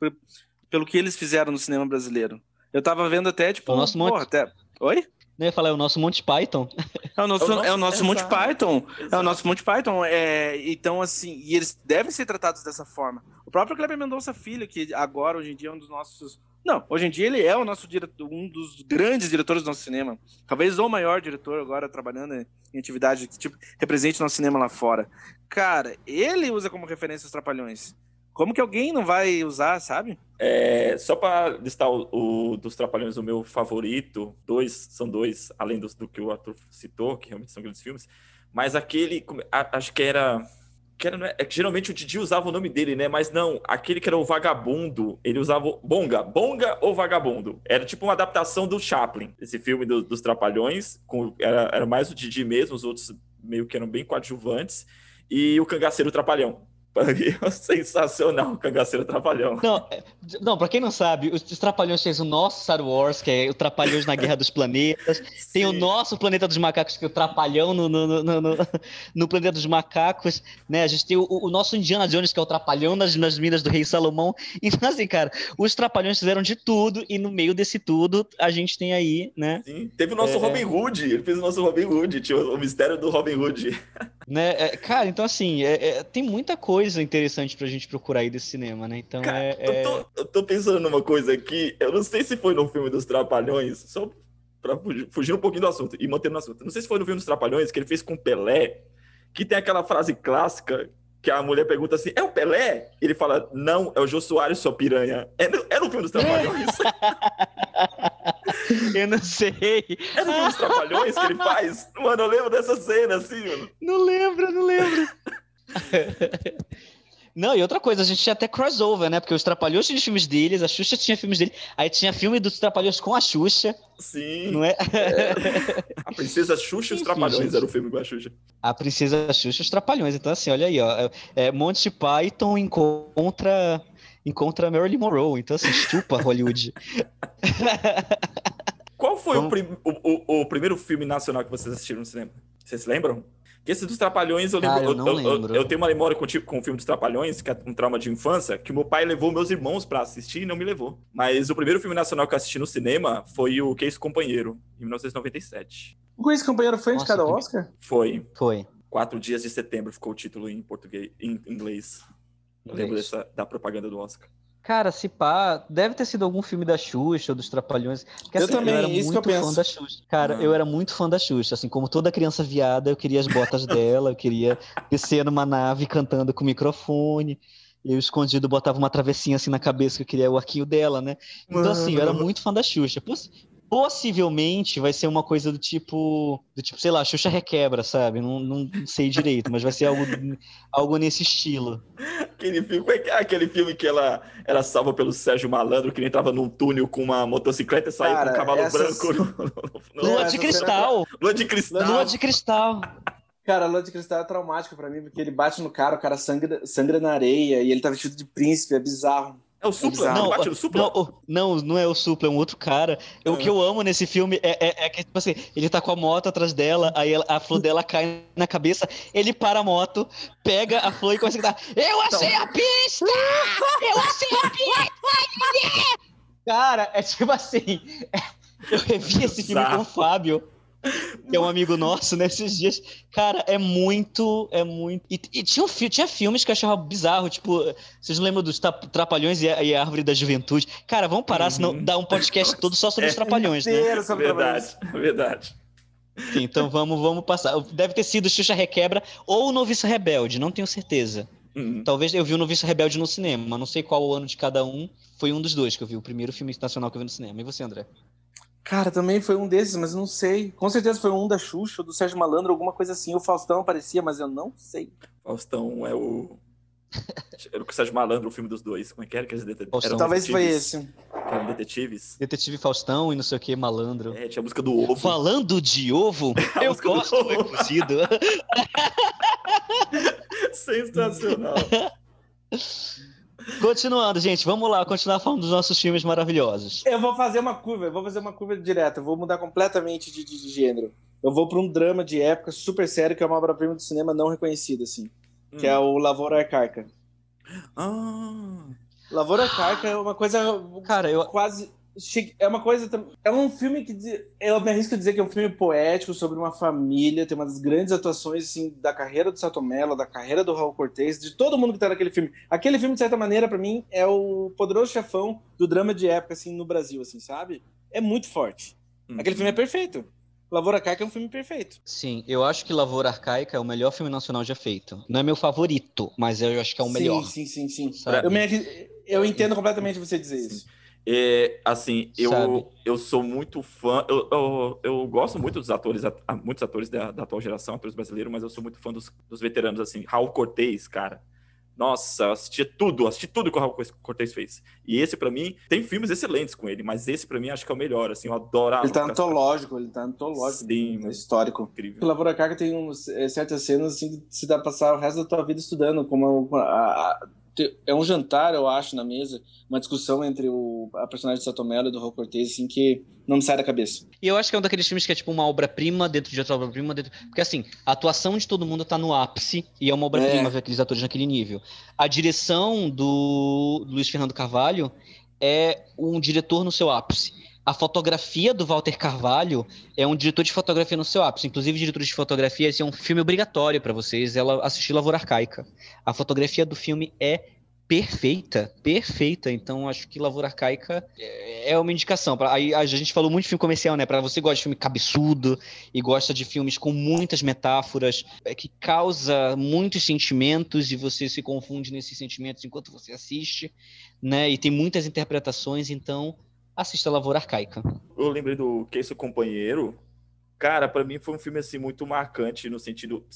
Speaker 3: pelo que eles fizeram no cinema brasileiro. Eu tava vendo até, tipo,
Speaker 2: o nosso porra,
Speaker 3: até... Oi?
Speaker 2: Eu ia falar, é o nosso Monty Python.
Speaker 3: É o nosso, é o nosso, é o nosso Monty Python. Exato. É o nosso Monty Python. É, então, assim, e eles devem ser tratados dessa forma. O próprio Kleber Mendonça Filho, que agora, hoje em dia, é um dos nossos. Não, hoje em dia ele é o nosso diretor, um dos grandes diretores do nosso cinema. Talvez o maior diretor agora trabalhando em atividade que tipo, represente nosso cinema lá fora. Cara, ele usa como referência os Trapalhões. Como que alguém não vai usar, sabe?
Speaker 1: É, só para listar o, o, dos Trapalhões, o meu favorito, dois, são dois, além dos, do que o ator citou, que realmente são grandes filmes, mas aquele, acho que era, que era é, geralmente o Didi usava o nome dele, né? Mas não, aquele que era o vagabundo, ele usava Bonga, Bonga ou Vagabundo. Era tipo uma adaptação do Chaplin, esse filme do, dos Trapalhões, com, era, era mais o Didi mesmo, os outros meio que eram bem coadjuvantes, e o Cangaceiro Trapalhão. Sensacional, Cangaceiro Trapalhão.
Speaker 2: Não, é, não, pra quem não sabe, os Trapalhões fez o nosso Star Wars, que é o Trapalhões na Guerra dos Planetas. Sim. Tem o nosso Planeta dos Macacos, que é o Trapalhão no, no, no, no, no Planeta dos Macacos. Né? A gente tem o, o, nosso Indiana Jones, que é o Trapalhão nas, nas Minas do Rei Salomão. Então, assim, cara, os Trapalhões fizeram de tudo, e no meio desse tudo, a gente tem aí, né?
Speaker 1: Sim, teve o nosso é... Robin Hood, ele fez o nosso Robin Hood, tinha o, o mistério do Robin Hood.
Speaker 2: Né? É, cara, então, assim, é, é tem muita coisa interessante pra gente procurar aí desse cinema, né? Então Cara,
Speaker 1: é. Eu, tô, eu, tô, pensando numa coisa aqui, eu não sei se foi no filme dos Trapalhões, só pra fugir, fugir um pouquinho do assunto e manter no assunto. Não sei se foi no filme dos Trapalhões que ele fez com Pelé, que tem aquela frase clássica que a mulher pergunta assim: é o Pelé? Ele fala: não, é o Jô Soares, sua piranha. É no, é no filme dos Trapalhões.
Speaker 2: eu não sei.
Speaker 1: É dos Trapalhões que ele faz? Mano, eu lembro dessa cena assim, mano.
Speaker 2: Não lembro, não lembro. Não, e outra coisa, a gente tinha até crossover, né? Porque os Trapalhões tinham filmes deles, a Xuxa tinha filmes dele, aí tinha filme dos Trapalhões com a Xuxa.
Speaker 1: Sim.
Speaker 2: Não é?
Speaker 1: é. A Princesa Xuxa e os Trapalhões era o filme com a Xuxa.
Speaker 2: A Princesa Xuxa e os Trapalhões. Então, assim, olha aí, ó. É, é Monty Python encontra, encontra Marilyn Monroe. Então, assim, chupa Hollywood.
Speaker 1: Qual foi o, prim o, o, o primeiro filme nacional que vocês assistiram no cinema? Vocês lembram? Que esse dos Trapalhões, eu, lembro,
Speaker 2: eu, eu,
Speaker 1: eu, eu, tenho uma memória com, tipo, com o filme dos Trapalhões, que é um trauma de infância, que meu pai levou meus irmãos para assistir e não me levou. Mas o primeiro filme nacional que eu assisti no cinema foi o Case Companheiro, em 1997.
Speaker 3: O Case Companheiro foi indicado ao Oscar?
Speaker 1: Foi.
Speaker 2: Foi.
Speaker 1: Quatro dias de setembro ficou o título em português, em inglês. Eu lembro dessa, da propaganda do Oscar.
Speaker 2: Cara, se pá, deve ter sido algum filme da Xuxa ou dos Trapalhões. Porque,
Speaker 3: eu assim, também,
Speaker 2: eu era
Speaker 3: isso
Speaker 2: muito
Speaker 3: que eu
Speaker 2: fã
Speaker 3: penso.
Speaker 2: da Xuxa. Cara, eu era muito fã da Xuxa. Assim, como toda criança viada, eu queria as botas dela, eu queria descer numa nave cantando com microfone. Eu escondido botava uma travessinha assim na cabeça que eu queria o arquinho dela, né? Então, assim, eu era muito fã da Xuxa possivelmente vai ser uma coisa do tipo, do tipo, sei lá, Xuxa requebra, sabe? Não, não sei direito, mas vai ser algo, algo nesse estilo.
Speaker 1: Aquele filme, é que é aquele filme que ela era salva pelo Sérgio Malandro, que ele entrava num túnel com uma motocicleta e saía Cara, com um cavalo
Speaker 2: essas...
Speaker 1: branco.
Speaker 2: No, no, no... Lua de cristal.
Speaker 1: Lua de cristal.
Speaker 2: Lua de cristal.
Speaker 3: Cara, Lua de Cristal é traumático para mim, porque ele bate no cara, o cara sangra, sangra na areia e ele tá vestido de príncipe, é bizarro.
Speaker 1: É o Supla?
Speaker 2: Não, bate no Supla? Não, não, não é o Supla, é um outro cara. O que eu amo nesse filme é, é, é, que, tipo assim, ele tá com a moto atrás dela, aí a flor dela cai na cabeça, ele para a moto, pega a flor e começa a gritar: Eu achei a pista! Eu achei a pista! Cara, é tipo assim. eu revi esse filme com o Fábio que é um amigo nosso nesses dias. Cara, é muito, é muito. E, e tinha, tinha filmes que eu achava bizarro, tipo, vocês não lembram dos Trapalhões e a, e a Árvore da Juventude? Cara, vamos parar, uhum. senão dá um podcast todo só sobre é, os Trapalhões, né?
Speaker 1: Sobre verdade, verdade.
Speaker 2: então vamos, vamos passar. Deve ter sido Xuxa Requebra ou Noviço Rebelde, não tenho certeza. Uhum. Talvez eu vi o Noviço Rebelde no cinema, não sei qual o ano de cada um. Foi um dos dois que eu vi, o primeiro filme nacional que eu vi no cinema. E você, André?
Speaker 3: Cara, também foi um desses, mas não sei. Com certeza foi um da Xuxa, do Sérgio Malandro, alguma coisa assim. O Faustão aparecia, mas eu não sei.
Speaker 1: Faustão é o. Era o Sérgio Malandro, o filme dos dois. Como é que era que eles
Speaker 3: detetives? Talvez foi esse.
Speaker 1: Eram detetives.
Speaker 2: Detetive Faustão e não sei o que, malandro.
Speaker 1: É, tinha a música do ovo.
Speaker 2: Falando de ovo, eu gosto do ovo. cozido.
Speaker 1: Sensacional.
Speaker 2: Continuando, gente, vamos lá, continuar falando dos nossos filmes maravilhosos.
Speaker 3: Eu vou fazer uma curva, eu vou fazer uma curva direta, vou mudar completamente de, de, de gênero. eu vou para um drama de época super sério, que é uma obra-prima do cinema não reconhecida, assim. Hum. Que é o Lavoura Arcaica.
Speaker 1: Ah.
Speaker 3: Lavoura Arcaica é uma coisa.
Speaker 2: Cara, eu.
Speaker 3: Quase. É uma coisa. É um filme que. Eu me arrisco a dizer que é um filme poético sobre uma família. Tem uma das grandes atuações assim, da carreira do Sato Mello, da carreira do Raul Cortez, de todo mundo que tá naquele filme. Aquele filme, de certa maneira, para mim, é o poderoso chefão do drama de época, assim, no Brasil, assim, sabe? É muito forte. Uhum. Aquele filme é perfeito. Lavoura Arcaica é um filme perfeito.
Speaker 2: Sim, eu acho que Lavoura Arcaica é o melhor filme nacional já feito. Não é meu favorito, mas eu acho que é o melhor.
Speaker 3: Sim, sim, sim. sim. Eu, me, eu entendo completamente você dizer isso.
Speaker 1: É, assim, eu, eu sou muito fã, eu, eu, eu, gosto muito dos atores, muitos atores da, da atual geração, atores brasileiros, mas eu sou muito fã dos, dos veteranos, assim, Raul Cortez, cara, nossa, eu assistia tudo, assisti tudo que o Raul Cortez fez. E esse, para mim, tem filmes excelentes com ele, mas esse, para mim, acho que é o melhor, assim, eu adoro.
Speaker 3: Ele tá antológico, ele tá antológico, Sim, é histórico. Incrível. O Lavoura Carga tem uns, é, certas cenas, assim, que se dá pra passar o resto da tua vida estudando, como a, a, é um jantar, eu acho, na mesa, uma discussão entre o, a personagem de Satomelo e do Raul Cortez, assim, que não me sai da cabeça.
Speaker 2: E eu acho que é um daqueles filmes que é tipo uma obra-prima dentro de outra obra-prima. Dentro... Porque assim, a atuação de todo mundo tá no ápice e é uma obra-prima é. ver aqueles atores naquele nível. A direção do Luiz Fernando Carvalho é um diretor no seu ápice. A fotografia do Walter Carvalho é um diretor de fotografia no seu ápice. Inclusive, diretor de fotografia, esse é um filme obrigatório para vocês, ela assistir Lavoura Arcaica. A fotografia do filme é perfeita, perfeita. Então acho que Lavoura Arcaica é, é uma indicação. Aí a gente falou muito de filme comercial, né? Para você que gosta de filme cabeçudo e gosta de filmes com muitas metáforas, é, que causa muitos sentimentos e você se confunde nesses sentimentos enquanto você assiste, né? E tem muitas interpretações, então assista Lavoura Arcaica.
Speaker 1: Eu lembrei do Que Isso Companheiro. Cara, para mim foi um filme assim muito marcante no sentido,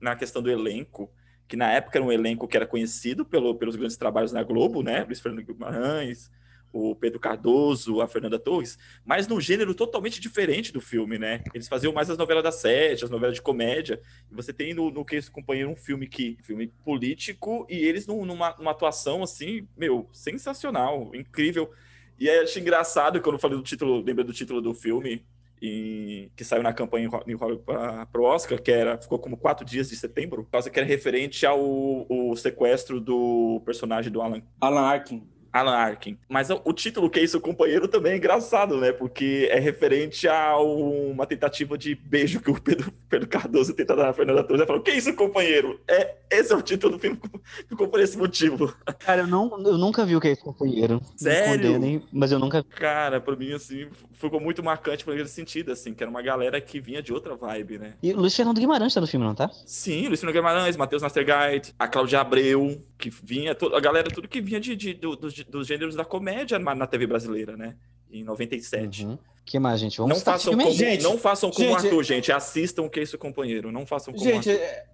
Speaker 1: na questão do elenco, que na época era um elenco que era conhecido pelo, pelos grandes trabalhos na Globo, né? Luiz Fernando Guimarães, o Pedro Cardoso, a Fernanda Torres, mas num gênero totalmente diferente do filme, né? Eles faziam mais as novelas da sete, as novelas de comédia. E você tem no, no que esse companheiro um filme que filme político e eles numa, numa atuação assim, meu, sensacional, incrível. E aí achei engraçado quando eu falei do título, lembra do título do filme, em, que saiu na campanha para o Oscar, que era ficou como quatro dias de setembro, por causa que era referente ao o sequestro do personagem do Alan,
Speaker 3: Alan Arkin.
Speaker 1: Alan Arkin. Mas o título que é isso, companheiro, também é engraçado, né? Porque é referente a uma tentativa de beijo que o Pedro, Pedro Cardoso tenta dar na Fernanda Torres. Ele falou, que isso, companheiro? É, esse é o título do filme, ficou por esse motivo.
Speaker 2: Cara, eu, não, eu nunca vi o que é isso, companheiro.
Speaker 1: Sério?
Speaker 2: mas eu nunca
Speaker 1: Cara, pra mim, assim, ficou muito marcante por aquele sentido, assim, que era uma galera que vinha de outra vibe, né?
Speaker 2: E o Luiz Fernando Guimarães tá no filme, não tá?
Speaker 1: Sim, Luiz Fernando Guimarães, Matheus Nastergaard, a Cláudia Abreu, que vinha, a galera, tudo que vinha de, de, do, dos, dos gêneros da comédia na, na TV brasileira, né? Em 97. Uhum.
Speaker 2: que mais, gente? Vamos
Speaker 1: não façam como, gente, não façam como gente, Arthur, gente. Assistam o que é isso, companheiro. Não façam como
Speaker 3: gente, Arthur. É,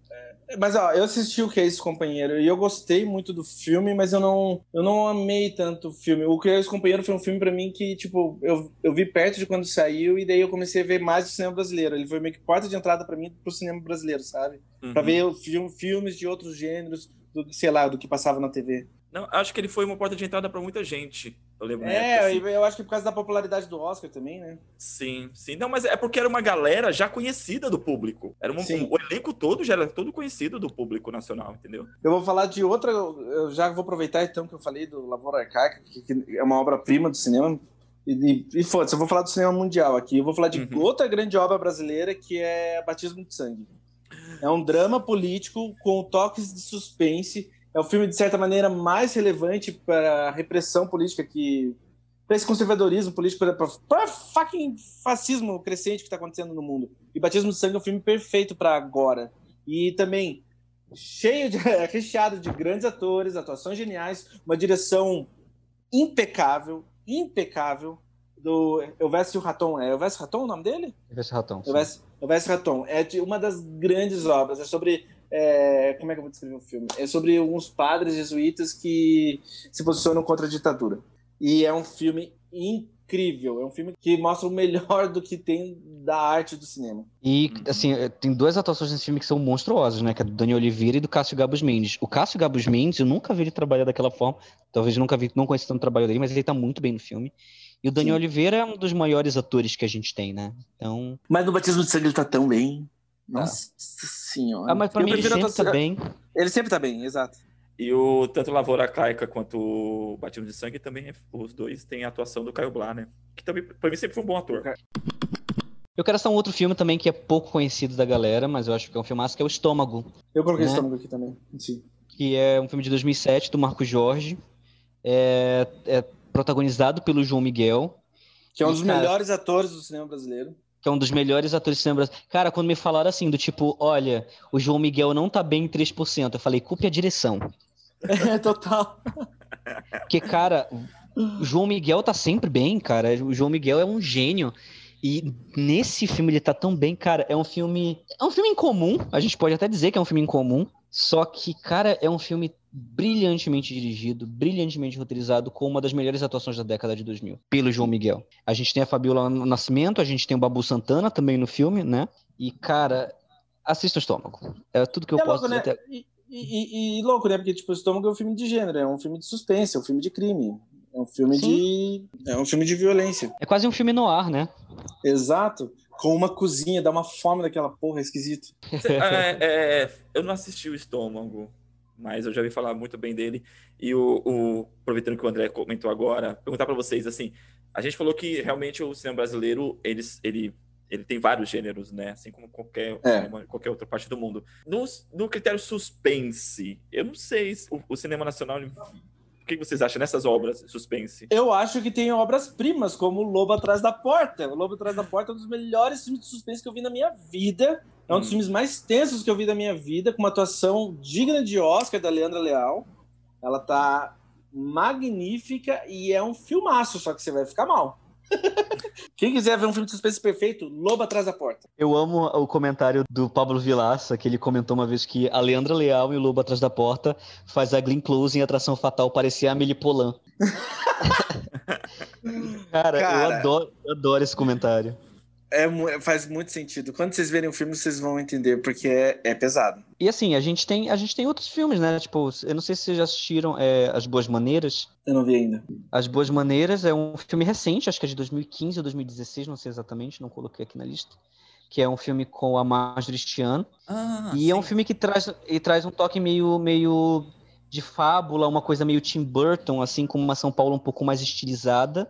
Speaker 3: é, mas ó, eu assisti o que é isso, companheiro, e eu gostei muito do filme, mas eu não, eu não amei tanto o filme. O que é isso, companheiro foi um filme para mim que, tipo, eu, eu vi perto de quando saiu e daí eu comecei a ver mais o cinema brasileiro. Ele foi meio que porta de entrada para mim pro cinema brasileiro, sabe? Uhum. Para ver filmes de outros gêneros, do, sei lá, do que passava na TV.
Speaker 1: Não, acho que ele foi uma porta de entrada para muita gente. Eu lembro
Speaker 3: É, época, assim. eu acho que por causa da popularidade do Oscar também, né?
Speaker 1: Sim, sim. Não, mas é porque era uma galera já conhecida do público. Era um, um, o elenco todo já era todo conhecido do público nacional, entendeu?
Speaker 3: Eu vou falar de outra. Eu já vou aproveitar então que eu falei do Lavoura Arcaica, que, que é uma obra-prima do cinema. E, e, e foda-se, eu vou falar do cinema mundial aqui. Eu vou falar de uhum. outra grande obra brasileira que é Batismo de Sangue. É um drama político com toques de suspense é o filme, de certa maneira, mais relevante para a repressão política que. para esse conservadorismo político, para fucking fascismo crescente que está acontecendo no mundo. E Batismo de Sangue é um filme perfeito para agora. E também cheio de. recheado de grandes atores, atuações geniais, uma direção impecável, impecável do Elvésio Raton. É Elvésio Raton o nome dele?
Speaker 2: Elvésio Raton.
Speaker 3: Elvésio Raton. É de uma das grandes obras. É sobre é, como é que eu vou descrever o filme? É sobre alguns padres jesuítas que se posicionam contra a ditadura. E é um filme incrível. É um filme que mostra o melhor do que tem da arte do cinema.
Speaker 2: E, assim, é, tem duas atuações nesse filme que são monstruosas, né? Que é do Daniel Oliveira e do Cássio Gabus Mendes. O Cássio Gabus Mendes, eu nunca vi ele trabalhar daquela forma. Talvez eu nunca vi, não conheça tanto o trabalho dele, mas ele tá muito bem no filme. E o Daniel Sim. Oliveira é um dos maiores atores que a gente tem, né? Então.
Speaker 3: Mas no Batismo de Sangue ele tá tão bem. Nossa senhora.
Speaker 2: Ah, mas pra eu mim ele sempre tá bem.
Speaker 3: Ele sempre tá bem, exato.
Speaker 1: E o tanto Lavoura Caica quanto o Batismo de Sangue também, os dois têm a atuação do Caio Blá, né? Que também, pra mim, sempre foi um bom ator.
Speaker 2: Eu quero citar um outro filme também que é pouco conhecido da galera, mas eu acho que é um filmaço, que é o Estômago.
Speaker 3: Eu coloquei né? Estômago aqui também, sim.
Speaker 2: Que é um filme de 2007, do Marco Jorge. É, é protagonizado pelo João Miguel.
Speaker 3: Que é um dos cara, melhores atores do cinema brasileiro.
Speaker 2: Que é um dos melhores atores do cinema brasileiro. Cara, quando me falaram assim, do tipo, olha, o João Miguel não tá bem em 3%, eu falei, culpe a direção.
Speaker 3: É, total.
Speaker 2: Porque, cara, o João Miguel tá sempre bem, cara. O João Miguel é um gênio. E nesse filme ele tá tão bem, cara. É um filme. É um filme incomum. A gente pode até dizer que é um filme incomum. Só que, cara, é um filme brilhantemente dirigido, brilhantemente roteirizado, com uma das melhores atuações da década de 2000, pelo João Miguel. A gente tem a Fabiola Nascimento, a gente tem o Babu Santana também no filme, né? E, cara, assista o estômago. É tudo que eu é posso louco,
Speaker 3: dizer. Né? Até... E, e, e, louco, né? Porque, tipo, o estômago é um filme de gênero, é um filme de suspense, é um filme de crime. É um filme Sim. de. É um filme de violência.
Speaker 2: É quase um filme no ar, né?
Speaker 3: Exato. Com uma cozinha, dá uma fome daquela porra, é esquisito.
Speaker 1: É, é, eu não assisti o estômago mas eu já ouvi falar muito bem dele. E o, o aproveitando que o André comentou agora, perguntar para vocês assim, a gente falou que realmente o cinema brasileiro ele, ele, ele tem vários gêneros, né? Assim como qualquer é. cinema, qualquer outra parte do mundo. No, no critério suspense, eu não sei se o, o cinema nacional o que vocês acham nessas obras suspense?
Speaker 3: Eu acho que tem obras-primas, como O Lobo Atrás da Porta. O Lobo Atrás da Porta é um dos melhores filmes de suspense que eu vi na minha vida. É um dos hum. filmes mais tensos que eu vi da minha vida, com uma atuação digna de Oscar da Leandra Leal. Ela tá magnífica e é um filmaço, só que você vai ficar mal. Quem quiser ver um filme de suspense perfeito, Lobo Atrás da Porta.
Speaker 2: Eu amo o comentário do Pablo Vilaça, que ele comentou uma vez que a Leandra Leal e o Lobo Atrás da Porta faz a Glenn Close em Atração Fatal parecer a Amelie Polan. Cara, Cara, eu adoro, eu adoro esse comentário.
Speaker 3: É, faz muito sentido. Quando vocês verem o filme, vocês vão entender, porque é, é pesado.
Speaker 2: E assim, a gente tem a gente tem outros filmes, né? Tipo, eu não sei se vocês já assistiram é, As Boas Maneiras.
Speaker 3: Eu não vi ainda.
Speaker 2: As Boas Maneiras é um filme recente, acho que é de 2015 ou 2016, não sei exatamente, não coloquei aqui na lista. Que é um filme com a Marjorie Stiano. Ah, e sim. é um filme que traz, e traz um toque meio, meio de fábula, uma coisa meio Tim Burton, assim, como uma São Paulo um pouco mais estilizada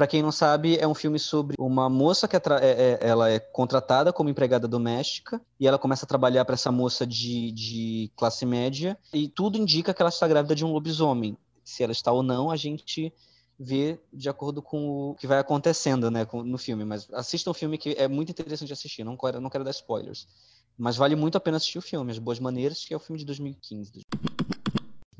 Speaker 2: para quem não sabe, é um filme sobre uma moça que é, é, ela é contratada como empregada doméstica e ela começa a trabalhar para essa moça de, de classe média e tudo indica que ela está grávida de um lobisomem. Se ela está ou não, a gente vê de acordo com o que vai acontecendo né, no filme. Mas assista um filme que é muito interessante de assistir, não quero, não quero dar spoilers. Mas vale muito a pena assistir o filme, As Boas Maneiras, que é o filme de 2015.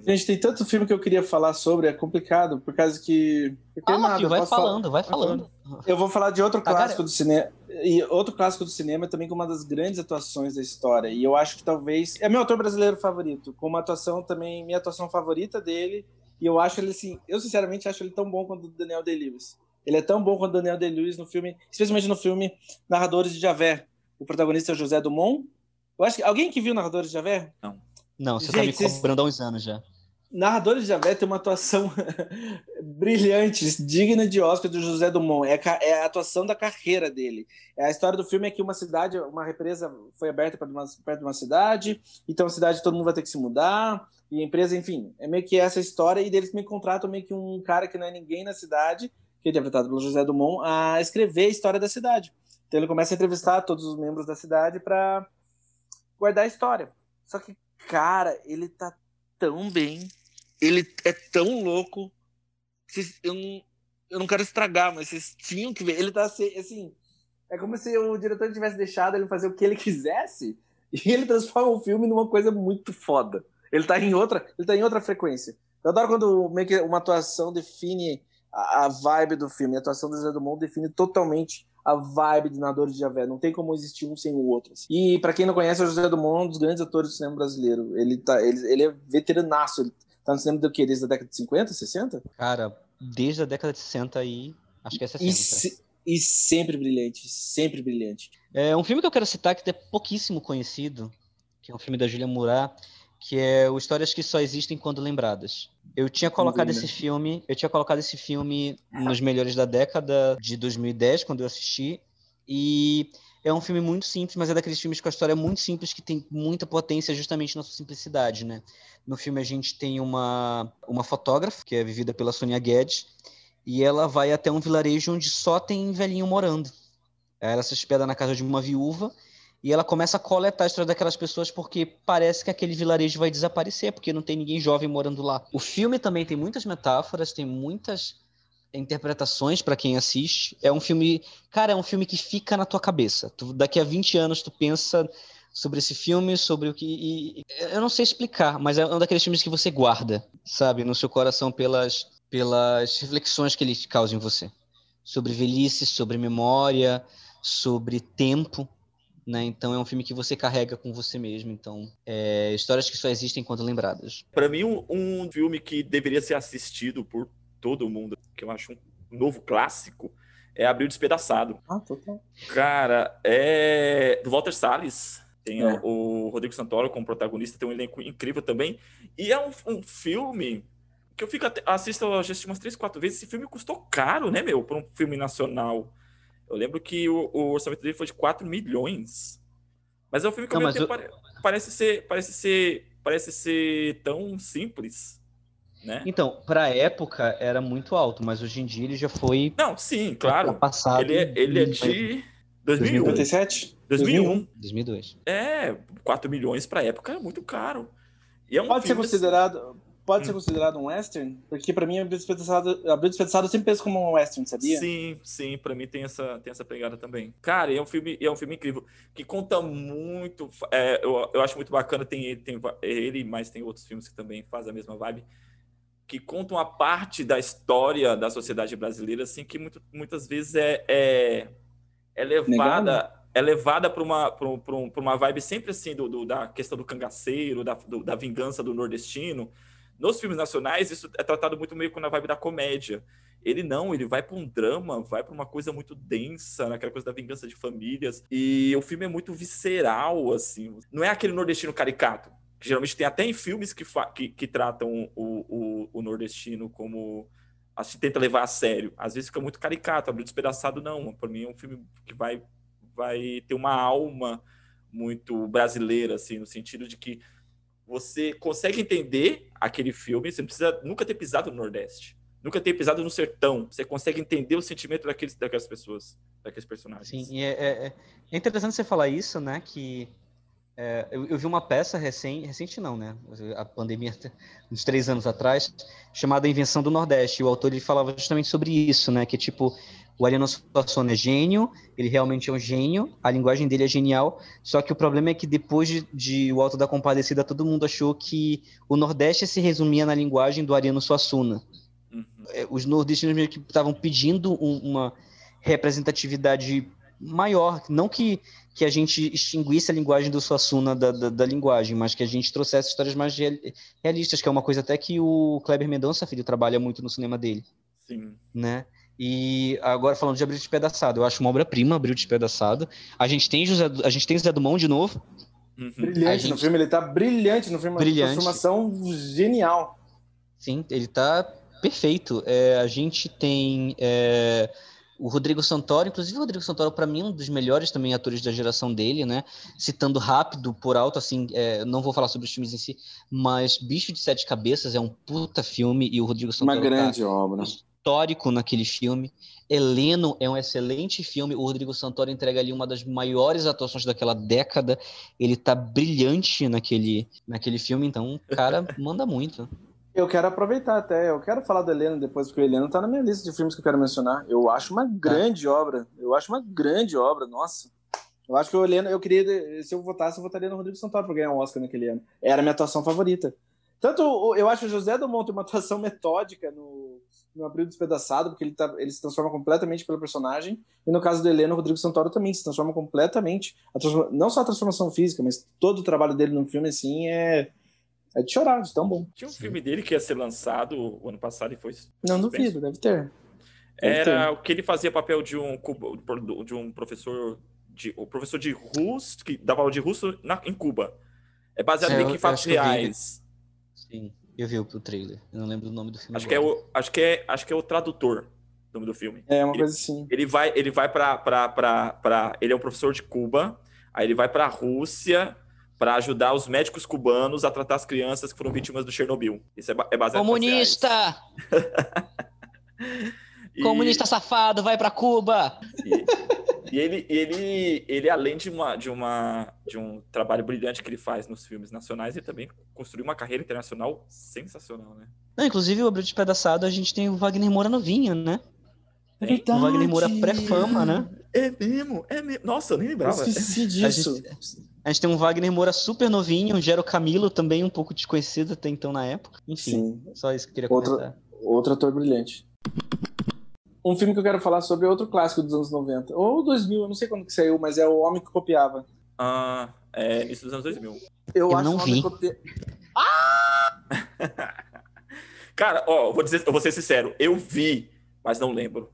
Speaker 3: Gente, tem tanto filme que eu queria falar sobre, é complicado, por causa que.
Speaker 2: Ah, nada, filho, vai falando, falar... vai falando.
Speaker 3: Eu vou falar de outro clássico do cinema. E outro clássico do cinema também com uma das grandes atuações da história. E eu acho que talvez. É meu autor brasileiro favorito. Com uma atuação também, minha atuação favorita dele. E eu acho ele assim. Eu sinceramente acho ele tão bom quanto o Daniel Day-Lewis. Ele é tão bom quanto o Daniel Day-Lewis no filme, especialmente no filme Narradores de Javé. O protagonista é o José Dumont. Eu acho que. Alguém que viu Narradores de Javé?
Speaker 2: Não. Não, você Gente, tá me cobrando há uns anos já.
Speaker 3: Narradores de Javé tem uma atuação brilhante, digna de Oscar do José Dumont. É a, é a, atuação da carreira dele. É a história do filme é que uma cidade, uma represa foi aberta perto de uma cidade, então a cidade todo mundo vai ter que se mudar, e a empresa, enfim, é meio que essa história, e deles me contratam meio que um cara que não é ninguém na cidade, que é interpretado pelo José Dumont, a escrever a história da cidade. Então ele começa a entrevistar todos os membros da cidade para guardar a história. Só que, cara, ele tá tão bem ele é tão louco. Eu não, eu não quero estragar, mas vocês tinham que ver. Ele tá assim. É como se o diretor tivesse deixado ele fazer o que ele quisesse e ele transforma o filme numa coisa muito foda. Ele tá em outra, ele tá em outra frequência. Eu adoro quando que uma atuação define a, a vibe do filme. A atuação do José Dumont define totalmente a vibe de Nadadores de Javé. Não tem como existir um sem o outro. Assim. E para quem não conhece, o José Dumont é um dos grandes atores do cinema brasileiro. Ele, tá, ele, ele é veteranaço. Ele Tá no cinema do quê? Desde a década de 50, 60?
Speaker 2: Cara, desde a década de 60 aí, acho que é 60. E, se,
Speaker 3: e sempre brilhante, sempre brilhante.
Speaker 2: É um filme que eu quero citar que é pouquíssimo conhecido, que é um filme da Julia Murat, que é o Histórias que só existem quando lembradas. Eu tinha colocado esse filme, eu tinha colocado esse filme nos melhores da década de 2010 quando eu assisti e é um filme muito simples, mas é daqueles filmes com a história muito simples que tem muita potência justamente na sua simplicidade, né? No filme a gente tem uma uma fotógrafa que é vivida pela Sonia Guedes e ela vai até um vilarejo onde só tem velhinho morando. Ela se hospeda na casa de uma viúva e ela começa a coletar a história daquelas pessoas porque parece que aquele vilarejo vai desaparecer, porque não tem ninguém jovem morando lá. O filme também tem muitas metáforas, tem muitas interpretações para quem assiste. É um filme, cara, é um filme que fica na tua cabeça. Tu, daqui a 20 anos tu pensa sobre esse filme, sobre o que e, eu não sei explicar, mas é um daqueles filmes que você guarda, sabe, no seu coração pelas pelas reflexões que ele causa em você, sobre velhice, sobre memória, sobre tempo, né? Então é um filme que você carrega com você mesmo. Então, é, histórias que só existem quando lembradas.
Speaker 1: Para mim, um, um, filme que deveria ser assistido por todo mundo, que eu acho um novo clássico, é Abril Despedaçado.
Speaker 3: Ah, total.
Speaker 1: Cara, é do Walter Salles. Tem é. o Rodrigo Santoro como protagonista, tem um elenco incrível também. E é um, um filme que eu fico assisto, eu assisti umas três, quatro vezes. Esse filme custou caro, né, meu, para um filme nacional. Eu lembro que o, o, orçamento dele foi de 4 milhões. Mas é um filme que Não, tempo, eu... parece ser parece ser parece ser tão simples, né?
Speaker 2: Então, para época era muito alto, mas hoje em dia ele já foi
Speaker 1: Não, sim, claro. Passado ele é, ele é de 2001.
Speaker 3: 2007?
Speaker 1: 2001.
Speaker 2: 2002.
Speaker 1: É, 4 milhões para época é muito caro. E é um
Speaker 3: Pode ser considerado pode ser hum. considerado um western? Porque para mim, Abril Despedaçado, Abril Despedaçado eu sempre penso como um western, sabia?
Speaker 1: Sim, sim, para mim tem essa, tem essa pegada também. Cara, é um filme, é um filme incrível, que conta muito, é, eu, eu acho muito bacana, tem, tem ele, mas tem outros filmes que também fazem a mesma vibe, que contam a parte da história da sociedade brasileira, assim, que muito, muitas vezes é, é, é levada... é levada para uma, uma vibe sempre assim do, do, da questão do cangaceiro, da, do, da vingança do nordestino, nos filmes nacionais, isso é tratado muito meio com a vibe da comédia. Ele não, ele vai para um drama, vai para uma coisa muito densa, naquela coisa da vingança de famílias. E o filme é muito visceral, assim. Não é aquele nordestino caricato, que geralmente tem até em filmes que, que, que tratam o, o, o, nordestino como. Assim, tenta levar a sério. Às vezes fica muito caricato, abriu despedaçado, não. Para mim é um filme que vai, vai ter uma alma muito brasileira, assim, no sentido de que você consegue entender aquele filme, você não precisa nunca ter pisado no Nordeste, nunca ter pisado no sertão. Você consegue entender o sentimento daqueles, daquelas pessoas, daqueles personagens.
Speaker 2: Sim, e é, é, é interessante você falar isso, né? Que é, eu, eu, vi uma peça recente, recente não, né? A pandemia, uns três anos atrás, chamada Invenção do Nordeste. E o autor ele falava justamente sobre isso, né? Que tipo o Ariano Suassuna é gênio, ele realmente é um gênio, a linguagem dele é genial, só que o problema é que depois de, de O Alto da Compadecida, todo mundo achou que o Nordeste se resumia na linguagem do Ariano Suassuna. Uhum. É, os nordestinos meio que estavam pedindo um, uma representatividade maior, não que, que a gente extinguisse a linguagem do Suassuna da, da, da, linguagem, mas que a gente trouxesse histórias mais realistas, que é uma coisa até que o Kleber Mendonça Filho trabalha muito no cinema dele.
Speaker 1: Sim.
Speaker 2: Né? E agora falando de Abril Despedaçado, eu acho uma obra-prima, Abril Despedaçado. A gente tem José, a gente tem Zé Dumont de novo.
Speaker 3: Uhum. Brilhante gente... no filme, ele tá brilhante no filme, brilhante. uma transformação genial.
Speaker 2: Sim, ele tá perfeito. É, a gente tem é, o Rodrigo Santoro, inclusive o Rodrigo Santoro para mim é um dos melhores também atores da geração dele, né? Citando rápido por alto, assim, é, não vou falar sobre os filmes em si, mas Bicho de Sete Cabeças é um puta filme e o Rodrigo Santoro
Speaker 3: uma grande tá obra
Speaker 2: histórico naquele filme. Heleno é um excelente filme. O Rodrigo Santoro entrega ali uma das maiores atuações daquela década. Ele tá brilhante naquele, naquele filme, então o cara manda muito.
Speaker 3: Eu quero aproveitar até, eu quero falar do Heleno depois, porque o Heleno tá na minha lista de filmes que eu quero mencionar. Eu acho uma grande tá. obra. Eu acho uma grande obra, nossa. Eu acho que o Heleno, eu queria, se eu votasse, eu votaria no Rodrigo Santoro pra ganhar um Oscar naquele ano. Era a minha atuação favorita. Tanto, eu acho o José Dumont tem uma atuação metódica no, no Abril Despedaçado, porque ele, tá, ele se transforma completamente pelo personagem. E no caso do Heleno, o Rodrigo Santoro também se transforma completamente. Não só a transformação física, mas todo o trabalho dele no filme, assim, é, é de chorar, de tão bom.
Speaker 1: Tinha um filme dele que ia ser lançado o ano passado e foi.
Speaker 3: Não duvido, deve ter.
Speaker 1: Deve Era ter. o que ele fazia papel de um, de um professor de, o professor de russo, que dava aula de russo na, em Cuba. É baseado
Speaker 2: É,
Speaker 1: em fatos reais.
Speaker 2: Sim, eu vi o, o trailer. Eu não lembro do nome do filme.
Speaker 1: Acho que, é o, acho, que é, acho que é o tradutor do nome do filme.
Speaker 3: É uma
Speaker 1: Ele-
Speaker 3: coisa assim.
Speaker 1: Ele vai, ele vai pra, pra, pra, pra. Ele é um professor de Cuba, aí ele vai pra Rússia para ajudar os médicos cubanos a tratar as crianças que foram vítimas do Chernobyl. Isso é, é baseado
Speaker 2: Comunista!
Speaker 1: E-
Speaker 2: Comunista safado, vai pra Cuba!
Speaker 1: E, e ele, ele, ele, além de, uma, de, uma, de um trabalho brilhante que ele faz nos filmes nacionais, ele também construiu uma carreira internacional sensacional, né?
Speaker 2: Não, inclusive, o Abril Despedaçado, a gente tem o Wagner Moura novinho, né?
Speaker 3: É?
Speaker 2: O Wagner Moura pré-fama, né?
Speaker 1: É mesmo, é mesmo. Nossa, eu nem
Speaker 3: Eu
Speaker 1: lembrava.
Speaker 3: esqueci
Speaker 2: A
Speaker 3: disso.
Speaker 2: gente, a gente tem um Wagner Moura super novinho, um Gero Camilo também um pouco desconhecido até então na época. Enfim,
Speaker 3: Sim,
Speaker 2: só isso que eu queria
Speaker 3: Outro-
Speaker 2: comentar.
Speaker 3: outro ator brilhante. Um filme que eu quero falar sobre é outro clássico dos anos 90. Ou 2000, eu não sei quando que saiu, mas é O Homem que Copiava.
Speaker 1: Ah, é início dos anos 2000.
Speaker 3: Eu,
Speaker 2: Eu
Speaker 3: acho
Speaker 2: não
Speaker 3: O Homem
Speaker 2: vi.
Speaker 3: que Copia-
Speaker 1: Cara, ó, eu vou, dizer, eu vou ser sincero, eu vi, mas não lembro.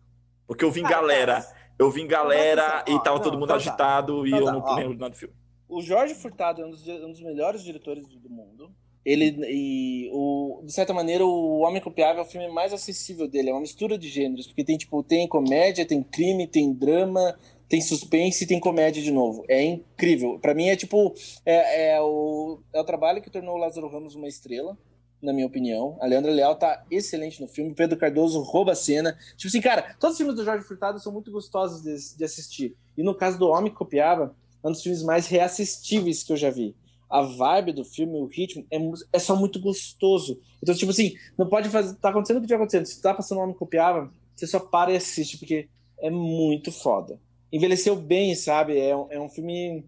Speaker 1: Porque eu vi em
Speaker 3: Ah,
Speaker 1: galera.
Speaker 3: cara,
Speaker 1: Eu vi em galera
Speaker 3: Não,
Speaker 1: e tava
Speaker 3: não,
Speaker 1: todo mundo
Speaker 3: tá.
Speaker 1: agitado e eu
Speaker 3: tá,
Speaker 1: não
Speaker 3: ó.
Speaker 1: lembro nada do filme.
Speaker 3: O Jorge Furtado é um dos, um dos melhores diretores do mundo. Ele e o, de certa maneira o Homem Copiável é o filme mais acessível dele, é uma mistura de gêneros, porque tem tipo, tem comédia, tem crime, tem drama, tem suspense e tem comédia de novo. É incrível. Pra mim é tipo é, é o, é o trabalho que tornou o Lázaro Ramos uma estrela, na minha opinião. A Leandra Leal tá excelente no filme, Pedro Cardoso rouba a cena. Tipo assim, cara, todos os filmes do Jorge Furtado são muito gostosos de, de assistir. E no caso do Homem Copiava, é um dos filmes mais reassistíveis que eu já vi. A vibe do filme, o ritmo, é, é só muito gostoso. Então, tipo assim, não pode fazer. Tá acontecendo o que tá acontecendo. Se tá passando o homem que copiava, você só para e assiste, porque é muito foda. Envelheceu bem, sabe? É um, é um filme.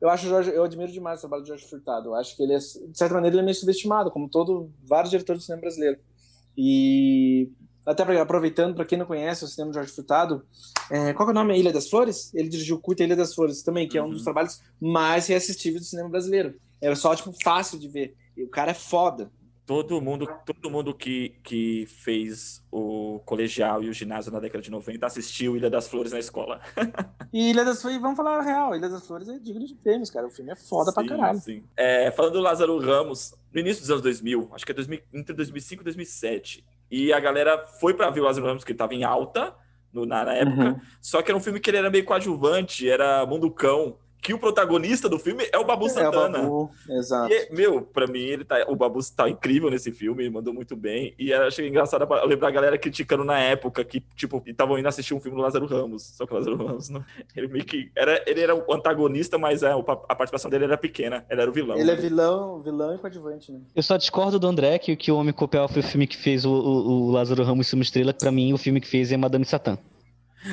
Speaker 3: Eu acho Jorge, eu admiro demais o trabalho do Jorge Furtado. Eu acho que ele é, de certa maneira, ele é meio subestimado, como todo vários diretores do cinema brasileiro. E até pra, aproveitando, para quem não conhece o cinema do Jorge Furtado, é, qual que é o nome? Ilha das Flores? Ele dirigiu o Curta Ilha das Flores também, que é um
Speaker 1: Uhum.
Speaker 3: dos trabalhos mais reassistíveis do cinema brasileiro. É só, tipo, fácil de ver. E o cara é foda.
Speaker 1: Todo mundo, todo mundo que, que fez o colegial e o ginásio na década de 90 assistiu Ilha das Flores na escola.
Speaker 3: E Ilha das Flores, vamos falar a real, Ilha das Flores é digno de prêmios, cara. O filme é foda pra
Speaker 1: Sim,
Speaker 3: caralho.
Speaker 1: sim. É, falando do Lázaro Ramos, no início dos anos 2000, acho que é 2000, entre 2005 e 2007, e a galera foi pra ver o Lázaro Ramos, que ele tava em alta no- na, na época,
Speaker 3: Uhum.
Speaker 1: só que era um filme que ele era meio coadjuvante, era Mundo Cão, que o protagonista do filme é o Babu
Speaker 3: É o
Speaker 1: Santana.
Speaker 3: Babu, exato.
Speaker 1: E, meu, pra mim, ele tá, o Babu tá incrível nesse filme, ele mandou muito bem. E eu achei engraçado eu lembrar a galera criticando na época que, tipo, estavam indo assistir um filme do Lázaro Ramos. Só que o Lázaro Ramos, não, ele meio que. Era, ele era o antagonista, mas é, o a participação dele era pequena. Ele era o vilão.
Speaker 3: Ele é vilão, vilão e coadjuvante, né?
Speaker 2: Eu só discordo do André que, que o Homem Copial foi o filme que fez o, o, o Lázaro Ramos uma estrela, que pra mim o filme que fez é Madame Satã.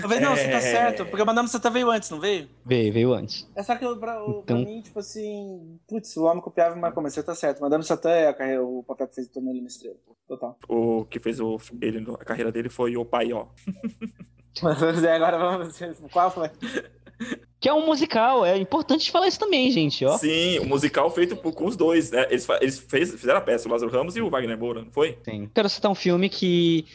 Speaker 3: Talvez não, você tá
Speaker 1: É.
Speaker 3: certo, porque a Madame Satã veio antes, não veio?
Speaker 2: Veio, veio antes.
Speaker 3: É só que eu- pra, o- pra
Speaker 2: Então-
Speaker 3: mim, tipo assim, putz, o homem copiava, mas como você tá certo. Madame Satã é a carreira, o papel que fez tornou ele uma estrela. Total.
Speaker 1: O que fez o, ele, a carreira dele foi o pai, ó.
Speaker 3: Mas é, agora vamos. Qual foi?
Speaker 2: Que é um musical, é importante falar isso também, gente, ó.
Speaker 1: Sim, o musical feito por- com os dois. Né? Eles, eles fez, fizeram a peça, o Lázaro Ramos e o Wagner Moura, não foi?
Speaker 2: Sim. Quero citar um filme que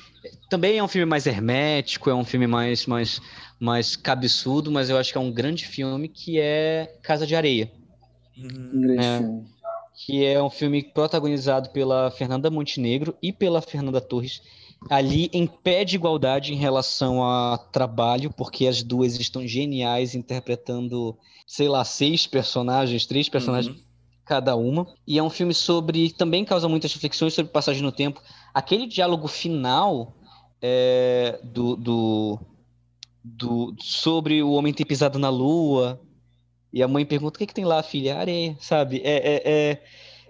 Speaker 2: também é um filme mais hermético, é um filme mais, mais, mais cabeçudo, mas eu acho que é um grande filme que é Casa de Areia.
Speaker 3: Um grande
Speaker 2: É.
Speaker 3: filme.
Speaker 2: que é um filme protagonizado pela Fernanda Montenegro e pela Fernanda Torres, ali em pé de igualdade em relação a trabalho, porque as duas estão geniais interpretando, sei lá, seis personagens, três personagens
Speaker 1: Uhum.
Speaker 2: cada uma. E é um filme sobre. também causa muitas reflexões sobre passagem no tempo. Aquele diálogo final é, do, do, do- sobre o homem ter pisado na lua. E a mãe pergunta: o que, que tem lá, filha? Areia, sabe? É, é, é,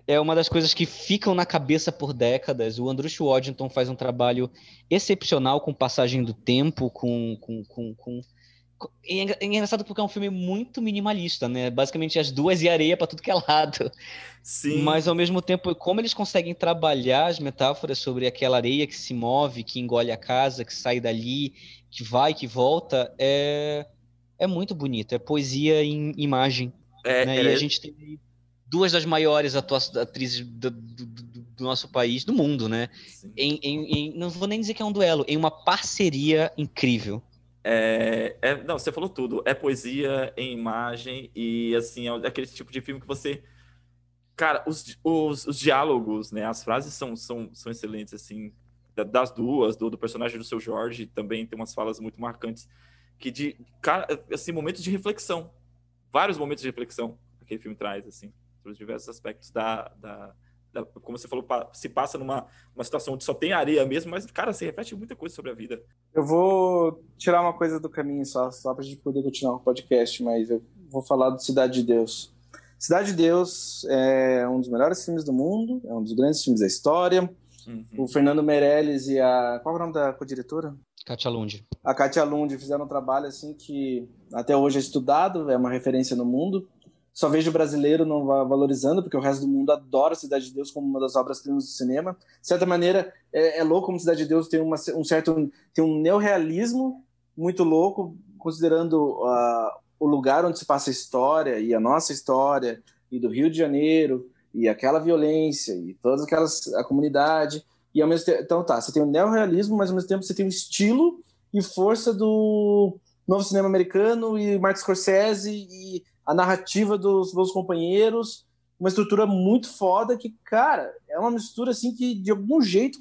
Speaker 2: é uma das coisas que ficam na cabeça por décadas. O Andrew Waddington faz um trabalho excepcional com passagem do tempo, com. com, com, com... É é engraçado porque é um filme muito minimalista, né? Basicamente as duas e areia para tudo que é lado.
Speaker 1: Sim.
Speaker 2: Mas ao mesmo tempo, como eles conseguem trabalhar as metáforas sobre aquela areia que se move, que engole a casa, que sai dali, que vai, que volta, é, é muito bonito. É poesia em imagem.
Speaker 1: é,
Speaker 2: né?
Speaker 1: é-
Speaker 2: E a gente tem duas das maiores atrizes do, do- do- nosso país, do mundo, né? Em, em- em- não vou nem dizer que é um duelo, em uma parceria incrível.
Speaker 1: É, é- não, você falou tudo. É poesia em imagem e assim, é aquele tipo de filme que você Cara, os, os, os, diálogos, né? As frases são, são, são excelentes, assim. Das duas, do, do personagem do seu Jorge, também tem umas falas muito marcantes. Que de, cara, assim, momentos de reflexão. Vários momentos de reflexão que aquele filme traz, assim, sobre os diversos aspectos da, da, da como você falou, se passa numa uma situação onde só tem areia mesmo, mas, cara, se reflete muita coisa sobre a vida.
Speaker 3: Eu vou tirar uma coisa do caminho só, só pra gente poder continuar o podcast, mas eu vou falar do Cidade de Deus. Cidade de Deus é um dos melhores filmes do mundo, é um dos grandes filmes da história. Uhum. O Fernando Meirelles e a. Qual é o nome da co-diretora?
Speaker 2: Katia Lund.
Speaker 3: A Katia Lund fizeram um trabalho assim que até hoje é estudado, é uma referência no mundo. Só vejo o brasileiro não valorizando, porque o resto do mundo adora Cidade de Deus como uma das obras-primas do cinema. De certa maneira, é, é, louco como Cidade de Deus tem uma, um certo tem um neorrealismo muito louco, considerando uh, o lugar onde se passa a história e a nossa história e do Rio de Janeiro e aquela violência e todas aquelas a comunidade e ao mesmo tempo, então tá, você tem o neorrealismo, mas ao mesmo tempo você tem o estilo e força do novo cinema americano e Martin Scorsese e a narrativa dos meus companheiros, uma estrutura muito foda que, cara, é uma mistura assim que de algum jeito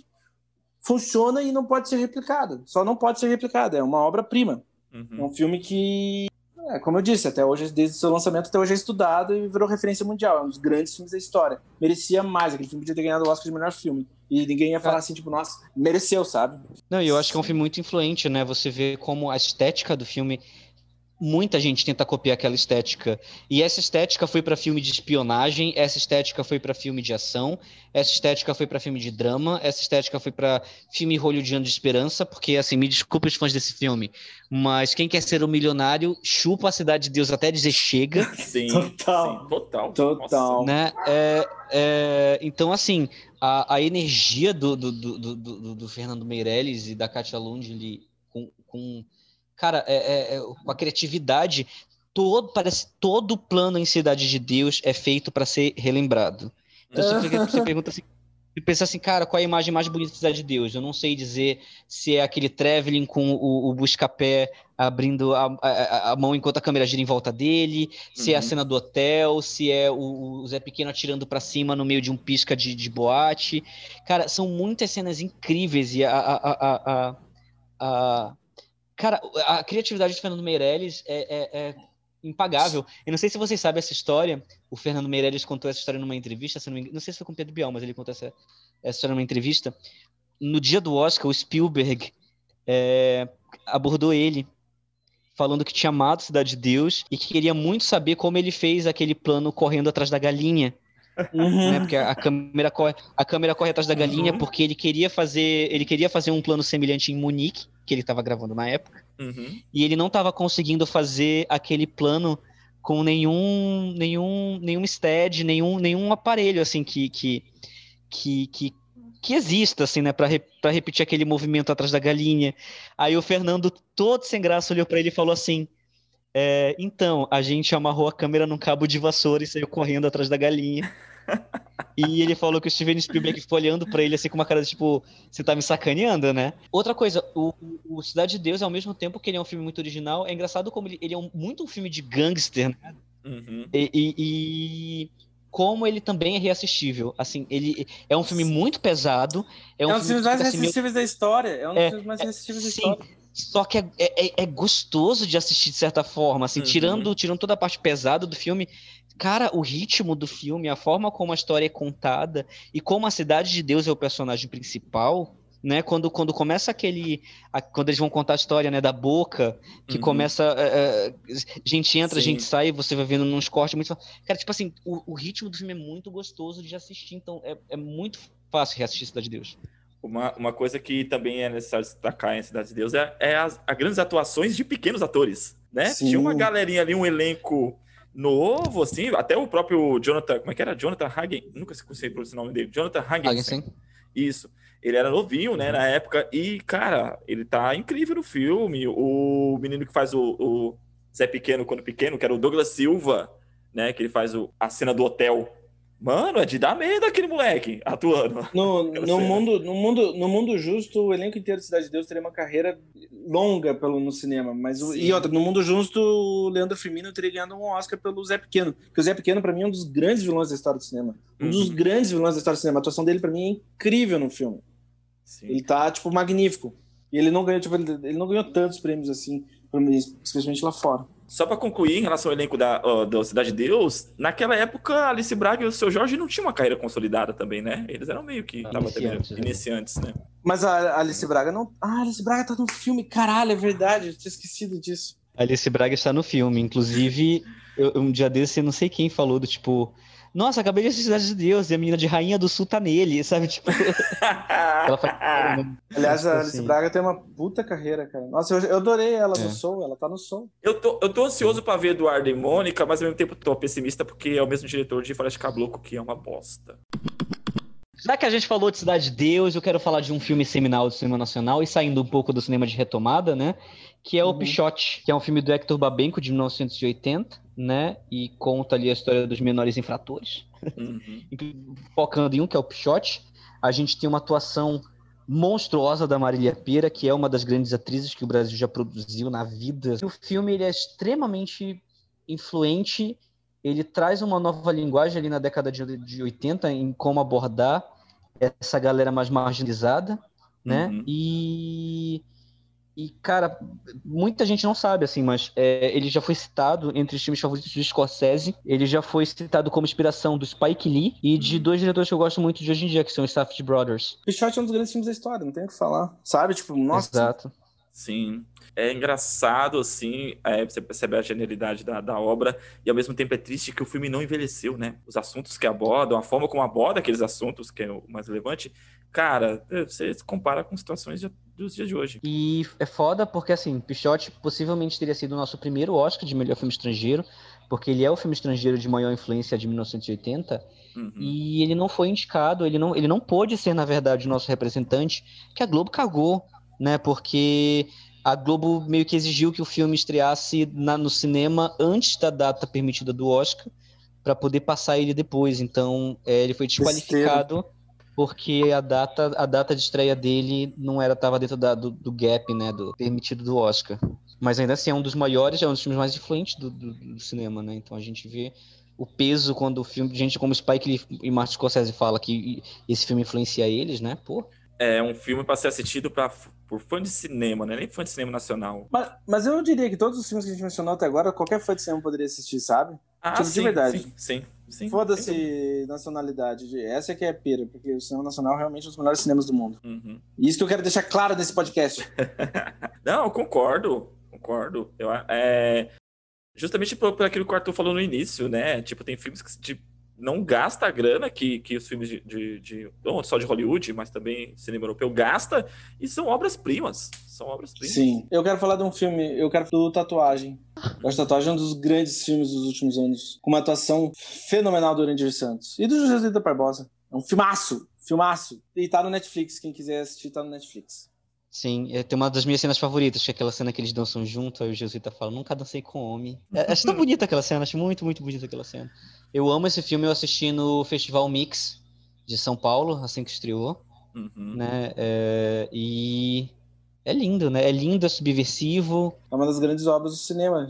Speaker 3: funciona e não pode ser replicada. Só não pode ser replicada, é uma obra-prima. Uhum. É um filme que é, como eu disse, até hoje, desde o seu lançamento até hoje é estudado e virou referência mundial. É um dos grandes filmes da história. Merecia mais, aquele filme podia ter ganhado o Oscar de melhor filme. E ninguém ia falar assim, tipo, nossa, mereceu, sabe?
Speaker 2: Não, e eu acho que é um filme muito influente, né? Você vê como a estética do filme muita gente tenta copiar aquela estética. E essa estética foi para filme de espionagem, essa estética foi para filme de ação, essa estética foi para filme de drama, essa estética foi para filme hollywoodiano de esperança, porque assim, me desculpe os fãs desse filme, mas quem quer ser um milionário chupa a cidade de Deus até dizer chega.
Speaker 1: Sim, total. Sim, total.
Speaker 3: Total.
Speaker 2: Né? É, é, então, assim, a, a energia do, do, do, do, do Fernando Meirelles e da Katia Lund com, com cara, é, é, é, com a criatividade, todo, parece todo plano em Cidade de Deus é feito para ser relembrado. Então você, você pergunta assim, você pensa assim, cara, qual é a imagem mais bonita da Cidade de Deus? Eu não sei dizer se é aquele traveling com o, o busca-pé abrindo a, a, a, mão enquanto a câmera gira em volta dele, se uhum. é a uhum. cena do hotel, se é o, o Zé Pequeno atirando para cima no meio de um pisca de, de boate. Cara, são muitas cenas incríveis e a, a, a, a Cara, a criatividade do Fernando Meirelles é, é, é impagável. Eu não sei se vocês sabem essa história. O Fernando Meirelles contou essa história numa entrevista. Se não, não, sei se foi com o Pedro Bial, mas ele contou essa, essa história numa entrevista. No dia do Oscar, o Spielberg é, abordou ele falando que tinha amado Cidade de Deus e que queria muito saber como ele fez aquele plano correndo atrás da galinha. Uhum. Né? Porque a câmera corre, a câmera corre atrás da galinha uhum. porque ele queria fazer ele queria fazer um plano semelhante em Munique que ele estava gravando na época uhum. e ele não estava conseguindo fazer aquele plano com nenhum nenhum nenhum stead nenhum nenhum aparelho assim que que que, que, que exista assim né para re, repetir aquele movimento atrás da galinha aí o Fernando todo sem graça olhou para ele e falou assim é, então, a gente amarrou a câmera num cabo de vassoura e saiu correndo atrás da galinha. e ele falou que o Steven Spielberg ficou olhando para ele assim com uma cara de tipo, você tá me sacaneando, né? Outra coisa, o, o, Cidade de Deus, ao mesmo tempo que ele é um filme muito original, é engraçado como ele, ele é um, muito um filme de gangster, né? Uhum. E, e, e, como ele também é reassistível. Assim, ele é um filme muito pesado.
Speaker 3: É um, é um dos filmes mais assim, reassistíveis da história. É um dos é, filmes mais reassistíveis é, da história.
Speaker 2: Só que é, é, é, é, gostoso de assistir de certa forma, assim, uhum. tirando, tirando toda a parte pesada do filme. Cara, o ritmo do filme, a forma como a história é contada e como a Cidade de Deus é o personagem principal, né? Quando, quando começa aquele. A, quando eles vão contar a história né, da boca, que uhum. começa. É gente entra, Sim. gente sai, você vai vendo nos cortes muito. Cara, tipo assim, o, o, ritmo do filme é muito gostoso de assistir, então é, é muito fácil reassistir Cidade de Deus.
Speaker 1: Uma, uma coisa que também é necessário destacar em Cidade de Deus é, é as, as grandes atuações de pequenos atores, né? Sim. Tinha uma galerinha ali, um elenco novo, assim, até o próprio Jonathan, como é que era? Jonathan Hagen, nunca consegui pronunciar o nome dele, Jonathan Hagen. Isso. Ele era novinho, né, na época, e, cara, ele tá incrível no filme. O menino que faz o, o Zé Pequeno quando pequeno, que era o Douglas Silva, né, que ele faz o, a cena do hotel, Mano, é de dar medo aquele moleque atuando.
Speaker 3: No, no, mundo, no, mundo, no mundo justo, o elenco inteiro de Cidade de Deus teria uma carreira longa pelo, no cinema. Mas o, e outra, no mundo justo, o Leandro Firmino teria ganhado um Oscar pelo Zé Pequeno. Porque o Zé Pequeno, pra mim, é um dos grandes vilões da história do cinema. Um dos
Speaker 1: Uhum.
Speaker 3: grandes vilões da história do cinema. A atuação dele, pra mim, é incrível no filme.
Speaker 1: Sim.
Speaker 3: Ele tá, tipo, magnífico. E ele não ganhou, tipo, ele, ele não ganhou tantos prêmios assim, especialmente lá fora.
Speaker 1: Só pra concluir, em relação ao elenco da, ó, da Cidade de Deus, naquela época, a Alice Braga e o seu Jorge não tinham uma carreira consolidada também, né? Eles eram meio que
Speaker 2: Iniciantes,
Speaker 1: meio-
Speaker 2: né?
Speaker 1: iniciantes, né?
Speaker 3: Mas a Alice Braga não. Ah, a Alice Braga tá no filme, caralho, é verdade, eu tinha esquecido disso.
Speaker 2: Alice Braga está no filme. Inclusive, eu- um dia desse, eu não sei quem falou do tipo. Nossa, acabei de assistir Cidade de Deus e a menina de Rainha do Sul tá nele, sabe? Tipo, ela faz.
Speaker 3: Aliás, a
Speaker 2: Tipo
Speaker 3: Alice
Speaker 2: assim.
Speaker 3: Braga tem uma puta carreira, cara. Nossa, eu, eu adorei ela
Speaker 2: É.
Speaker 3: no Soul, ela tá no Soul.
Speaker 1: eu, tô, eu tô ansioso pra ver Eduardo e Mônica, mas ao mesmo tempo tô pessimista porque é o mesmo diretor de Forest Caboclo, que é uma bosta.
Speaker 2: Já que a gente falou de Cidade de Deus, eu quero falar de um filme seminal do cinema nacional e saindo um pouco do cinema de retomada, né? Que é o
Speaker 3: Uhum.
Speaker 2: Pichote, que é um filme do Hector Babenco de 1980, né? E conta ali a história dos menores infratores.
Speaker 1: Uhum.
Speaker 2: focando em um, que é o Pichote. A gente tem uma atuação monstruosa da Marília Pera, que é uma das grandes atrizes que o Brasil já produziu na vida. O filme ele é extremamente influente, ele traz uma nova linguagem ali na década de, de 80 em como abordar essa galera mais marginalizada, né?
Speaker 1: Uhum.
Speaker 2: E e, cara, muita gente não sabe, assim, mas é, ele já foi citado entre os filmes favoritos de Scorsese. Ele já foi citado como inspiração do Spike Lee e de dois diretores que eu gosto muito de hoje em dia, que são os Safdie Brothers.
Speaker 3: Pichote é um dos grandes filmes da história, não tem o que falar. Sabe? Tipo, nossa.
Speaker 2: Exato.
Speaker 1: Sim. É engraçado, assim, é, você percebe a genialidade da, da obra, e ao mesmo tempo é triste que o filme não envelheceu, né? Os assuntos que abordam, a forma como aborda aqueles assuntos, que é o mais relevante, cara, é, você compara com situações de- dos dias de hoje.
Speaker 2: E é foda porque, assim, Pichote possivelmente teria sido o nosso primeiro Oscar de melhor filme estrangeiro, porque ele é o filme estrangeiro de maior influência de 1980,
Speaker 1: Uhum.
Speaker 2: e ele não foi indicado, ele não, ele não pôde ser, na verdade, o nosso representante, que a Globo cagou, né? Porque a Globo meio que exigiu que o filme estreasse na- no cinema antes da data permitida do Oscar, para poder passar ele depois. Então, é, ele foi desqualificado porque a data, a data de estreia dele não era estava dentro da- do, do gap, né, do permitido do Oscar. Mas ainda assim é um dos maiores, é um dos filmes mais influentes do, do- do cinema, né? Então a gente vê o peso quando o filme, gente como Spike Lee e Martin Scorsese fala que esse filme influencia eles, né? Pô,
Speaker 1: É um filme para ser assistido pra, por fã de cinema, né? Nem fã de cinema nacional.
Speaker 3: Mas, mas eu diria que todos os filmes que a gente mencionou até agora, qualquer fã de cinema poderia assistir, sabe?
Speaker 1: Ah,
Speaker 3: Tipo, de
Speaker 1: sim,
Speaker 3: verdade.
Speaker 1: Sim, sim. Sim.
Speaker 3: Foda-se nacionalidade. Essa é que é a pira, porque o cinema nacional realmente é um dos melhores cinemas do mundo.
Speaker 1: Uhum.
Speaker 3: E isso que eu quero deixar claro nesse podcast.
Speaker 1: Não, eu concordo, concordo. Eu, é, justamente por, por aquilo que o Arthur falou no início, né? Tipo, tem filmes que tipo, não gasta a grana que, que os filmes de, de, de- não só de Hollywood, mas também cinema europeu gasta, e são obras-primas. São obras-primas.
Speaker 3: Sim. Eu quero falar de um filme, eu quero do Tatuagem. Eu acho Tatuagem é um dos grandes filmes dos últimos anos. Com uma atuação fenomenal do Orandir Santos. E do José da Barbosa. É um filmaço, filmaço. E tá no Netflix, quem quiser assistir tá no Netflix.
Speaker 2: Sim, é, tem uma das minhas cenas favoritas, que é aquela cena que eles dançam junto, aí o Jesuíta fala, nunca dancei com homem. É, acho tão bonita aquela cena, acho muito, muito bonita aquela cena. Eu amo esse filme, eu assisti no Festival Mix de São Paulo, assim que estreou.
Speaker 1: Uhum.
Speaker 2: né? É, e é lindo, né? É lindo, é subversivo.
Speaker 3: É uma das grandes obras do cinema.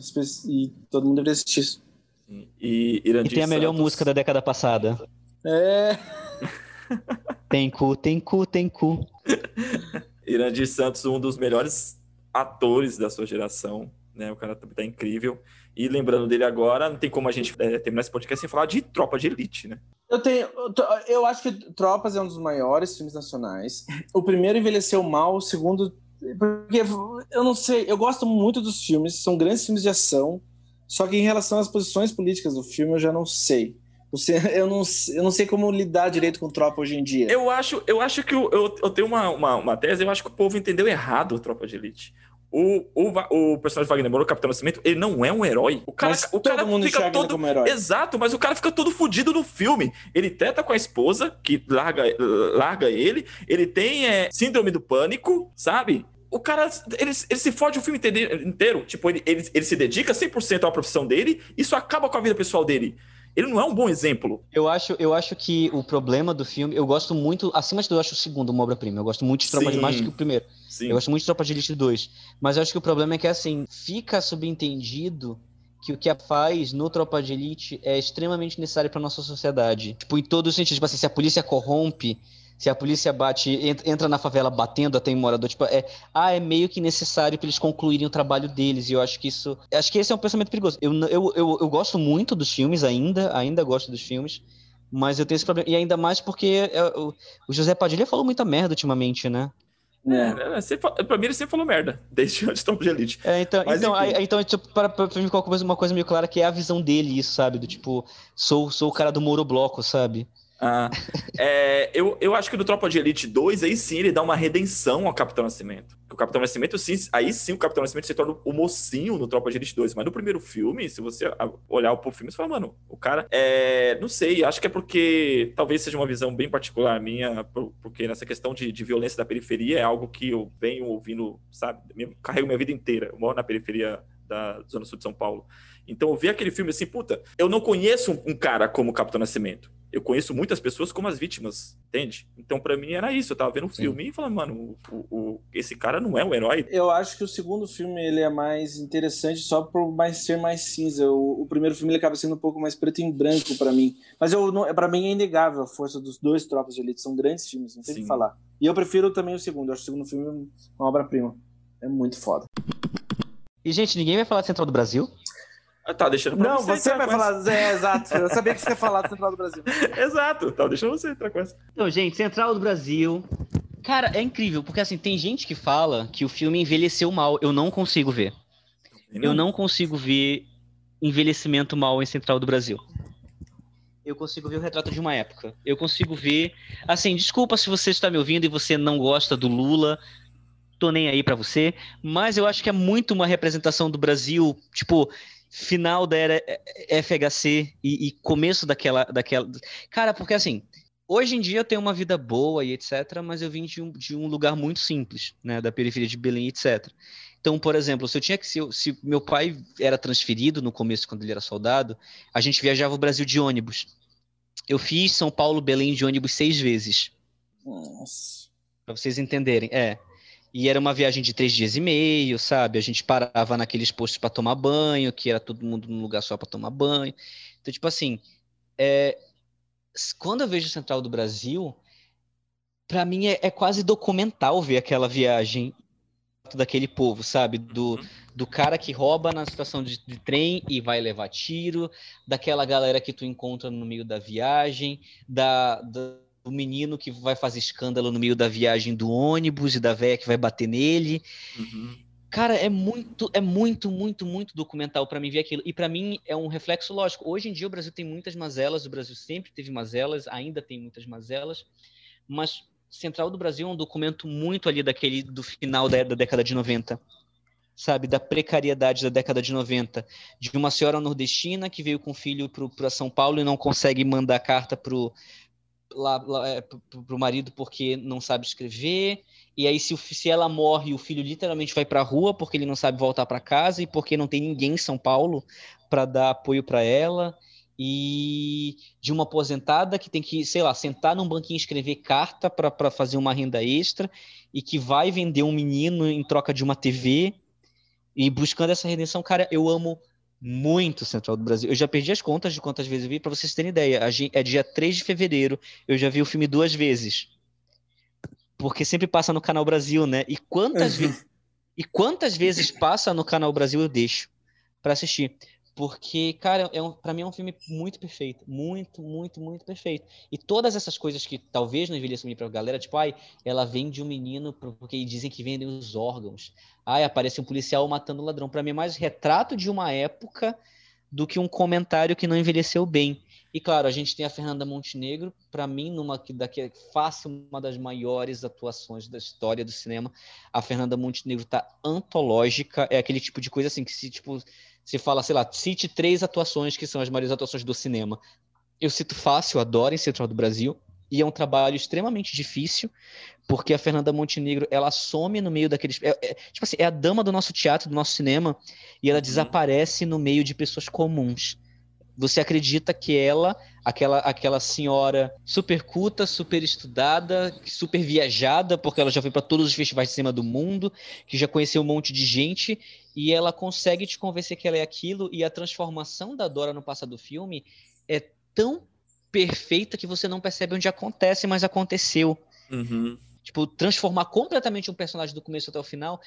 Speaker 3: E todo mundo deveria assistir isso.
Speaker 1: Sim. E
Speaker 2: E tem a melhor
Speaker 1: Santos-
Speaker 2: música da década passada.
Speaker 3: É.
Speaker 2: Tem cu, tem cu, tem cu.
Speaker 1: Irandir Santos, um dos melhores atores da sua geração, né? O cara tá incrível. E lembrando dele agora, não tem como a gente é, terminar esse podcast sem falar de Tropa de Elite, né?
Speaker 3: Eu tenho. Eu acho que Tropas é um dos maiores filmes nacionais. O primeiro envelheceu mal, o segundo. Porque eu não sei, eu gosto muito dos filmes, são grandes filmes de ação. Só que em relação às posições políticas do filme, eu já não sei. Você, eu, não, eu não sei como lidar direito com tropa hoje em dia.
Speaker 1: Eu acho, eu acho que o- eu, eu tenho uma, uma, uma tese, eu acho que o povo entendeu errado o Tropa de Elite. O, o, o personagem Wagner Moura, o Capitão Nascimento, ele não é um herói. O cara,
Speaker 3: Mas
Speaker 1: o cara
Speaker 3: todo mundo
Speaker 1: fica todo.
Speaker 3: como herói.
Speaker 1: Exato, mas o cara fica todo fudido no filme. Ele treta com a esposa, que larga, larga ele. Ele tem é, síndrome do pânico, sabe? O cara, ele, ele se fode o filme inteiro. inteiro. Tipo, ele, ele, ele se dedica 100% à profissão dele. Isso acaba com a vida pessoal dele. Ele não é um bom exemplo.
Speaker 2: Eu acho, eu acho que o problema do filme, eu gosto muito, acima de tudo, eu acho o segundo uma obra-prima. Eu gosto muito de Tropa de mais do que o primeiro. Sim. Eu gosto muito de Tropa de Elite 2. Mas eu acho que o problema é que, assim, fica subentendido que o que a faz no Tropa de Elite é extremamente necessário para nossa sociedade. Tipo, em todos os sentidos. Tipo assim, se a polícia corrompe, se a polícia bate, entra na favela batendo até em morador, tipo, é, ah, é meio que necessário para eles concluírem o trabalho deles. E eu acho que isso. Acho que esse é um pensamento perigoso. Eu, eu, eu, eu gosto muito dos filmes ainda, ainda gosto dos filmes. Mas eu tenho esse problema. E ainda mais porque é, o, José Padilha falou muita merda ultimamente, né?
Speaker 1: É, é, é pra mim ele sempre falou merda, desde antes do de Elite.
Speaker 2: É, então, Mas, então, aí, então tipo, para, pra mim ficou uma coisa, uma coisa meio clara que é a visão dele, isso, sabe? Do tipo, sou, sou o cara do Moro Bloco, sabe?
Speaker 1: Ah, é, eu, eu acho que no Tropa de Elite 2, aí sim ele dá uma redenção ao Capitão Nascimento. O Capitão Nascimento, sim, aí sim o Capitão Nascimento se torna o mocinho no Tropa de Elite 2. Mas no primeiro filme, se você olhar pro filme, você fala, mano, o cara é. Não sei, acho que é porque talvez seja uma visão bem particular minha, porque nessa questão de, de violência da periferia é algo que eu venho ouvindo, sabe? Carrego minha vida inteira. Eu moro na periferia da Zona Sul de São Paulo. Então eu vi aquele filme assim, puta, eu não conheço um, cara como o Capitão Nascimento. Eu conheço muitas pessoas como as vítimas, entende? Então para mim era isso, eu tava vendo um Sim. filme e falando, mano, o, o, esse cara não é um herói.
Speaker 3: Eu acho que o segundo filme ele é mais interessante só por mais ser mais cinza. O, o primeiro filme ele acaba sendo um pouco mais preto e branco para mim. Mas eu para mim é inegável a força dos dois Tropas de Elite, são grandes filmes, não tem o que falar. E eu prefiro também o segundo, eu acho o segundo filme uma obra-prima. É muito foda.
Speaker 2: E, gente, ninguém vai falar de Central do Brasil?
Speaker 1: Ah, tá deixando pra
Speaker 3: Não, você, você vai falar. É, exato. Eu sabia que você ia falar do Central do Brasil.
Speaker 1: exato. Tá deixando você entrar com essa.
Speaker 2: Então, gente, Central do Brasil. Cara, é incrível, porque assim, tem gente que fala que o filme envelheceu mal. Eu não consigo ver. Não. Eu não consigo ver envelhecimento mal em Central do Brasil. Eu consigo ver o retrato de uma época. Eu consigo ver. Assim, desculpa se você está me ouvindo e você não gosta do Lula, tô nem aí para você, mas eu acho que é muito uma representação do Brasil, tipo, final da era FHC e, e começo daquela, daquela. Cara, porque assim, hoje em dia eu tenho uma vida boa e etc, mas eu vim de um, de um lugar muito simples, né, da periferia de Belém, etc. Então, por exemplo, se eu tinha que se, se meu pai era transferido no começo quando ele era soldado, a gente viajava o Brasil de ônibus. Eu fiz São Paulo Belém de ônibus seis vezes.
Speaker 3: Nossa.
Speaker 2: Para vocês entenderem, é. E era uma viagem de três dias e meio, sabe? A gente parava naqueles postos para tomar banho, que era todo mundo num lugar só para tomar banho. Então, tipo assim, é... quando eu vejo Central do Brasil, para mim é, é, quase documental ver aquela viagem daquele povo, sabe? Do, uhum. do cara que rouba na estação de, de trem e vai levar tiro, daquela galera que tu encontra no meio da viagem, da, da o menino que vai fazer escândalo no meio da viagem do ônibus e da véia que vai bater nele. Uhum. Cara, é muito, é muito, muito, muito documental para mim ver aquilo. E para mim é um reflexo lógico. Hoje em dia o Brasil tem muitas mazelas, o Brasil sempre teve mazelas, ainda tem muitas mazelas, mas Central do Brasil é um documento muito ali daquele do final da, da década de 90 sabe, da precariedade da década de 90, de uma senhora nordestina que veio com o filho para São Paulo e não consegue mandar carta pro lá, lá é, marido porque não sabe escrever, e aí se, se ela morre, o filho literalmente vai para a rua porque ele não sabe voltar para casa e porque não tem ninguém em São Paulo para dar apoio para ela, e de uma aposentada que tem que, sei lá, sentar num banquinho e escrever carta para fazer uma renda extra e que vai vender um menino em troca de uma TV e buscando essa redenção, cara, eu amo muito Central do Brasil. Eu já perdi as contas de quantas vezes eu vi, para vocês terem ideia. É dia 3 de fevereiro, eu já vi o filme duas vezes. Porque sempre passa no Canal Brasil, né? E quantas, uhum. e quantas vezes passa no Canal Brasil eu deixo para assistir. Porque, cara, é um, para mim é um filme muito perfeito. Muito, muito, muito perfeito. E todas essas coisas que talvez não envelheçam bem pra galera, tipo, ai, ela vende um menino porque dizem que vendem os órgãos. Ai, aparece um policial matando um ladrão. Para mim é mais retrato de uma época do que um comentário que não envelheceu bem. E claro, a gente tem a Fernanda Montenegro, para mim, numa que daqui fácil uma das maiores atuações da história do cinema. A Fernanda Montenegro tá antológica, é aquele tipo de coisa assim que se tipo se fala, sei lá, cite três atuações que são as maiores atuações do cinema. Eu cito fácil, adoro em Central do Brasil, e é um trabalho extremamente difícil, porque a Fernanda Montenegro, ela some no meio daqueles... É, é, tipo assim, é a dama do nosso teatro, do nosso cinema, e ela uhum. desaparece no meio de pessoas comuns. Você acredita que ela, aquela, aquela senhora super culta, super estudada, super viajada, porque ela já foi para todos os festivais de cinema do mundo, que já conheceu um monte de gente, e ela consegue te convencer que ela é aquilo, e a transformação da Dora no passado do filme é tão perfeita que você não percebe onde acontece, mas aconteceu.
Speaker 1: Uhum.
Speaker 2: Tipo, transformar completamente um personagem do começo até o final,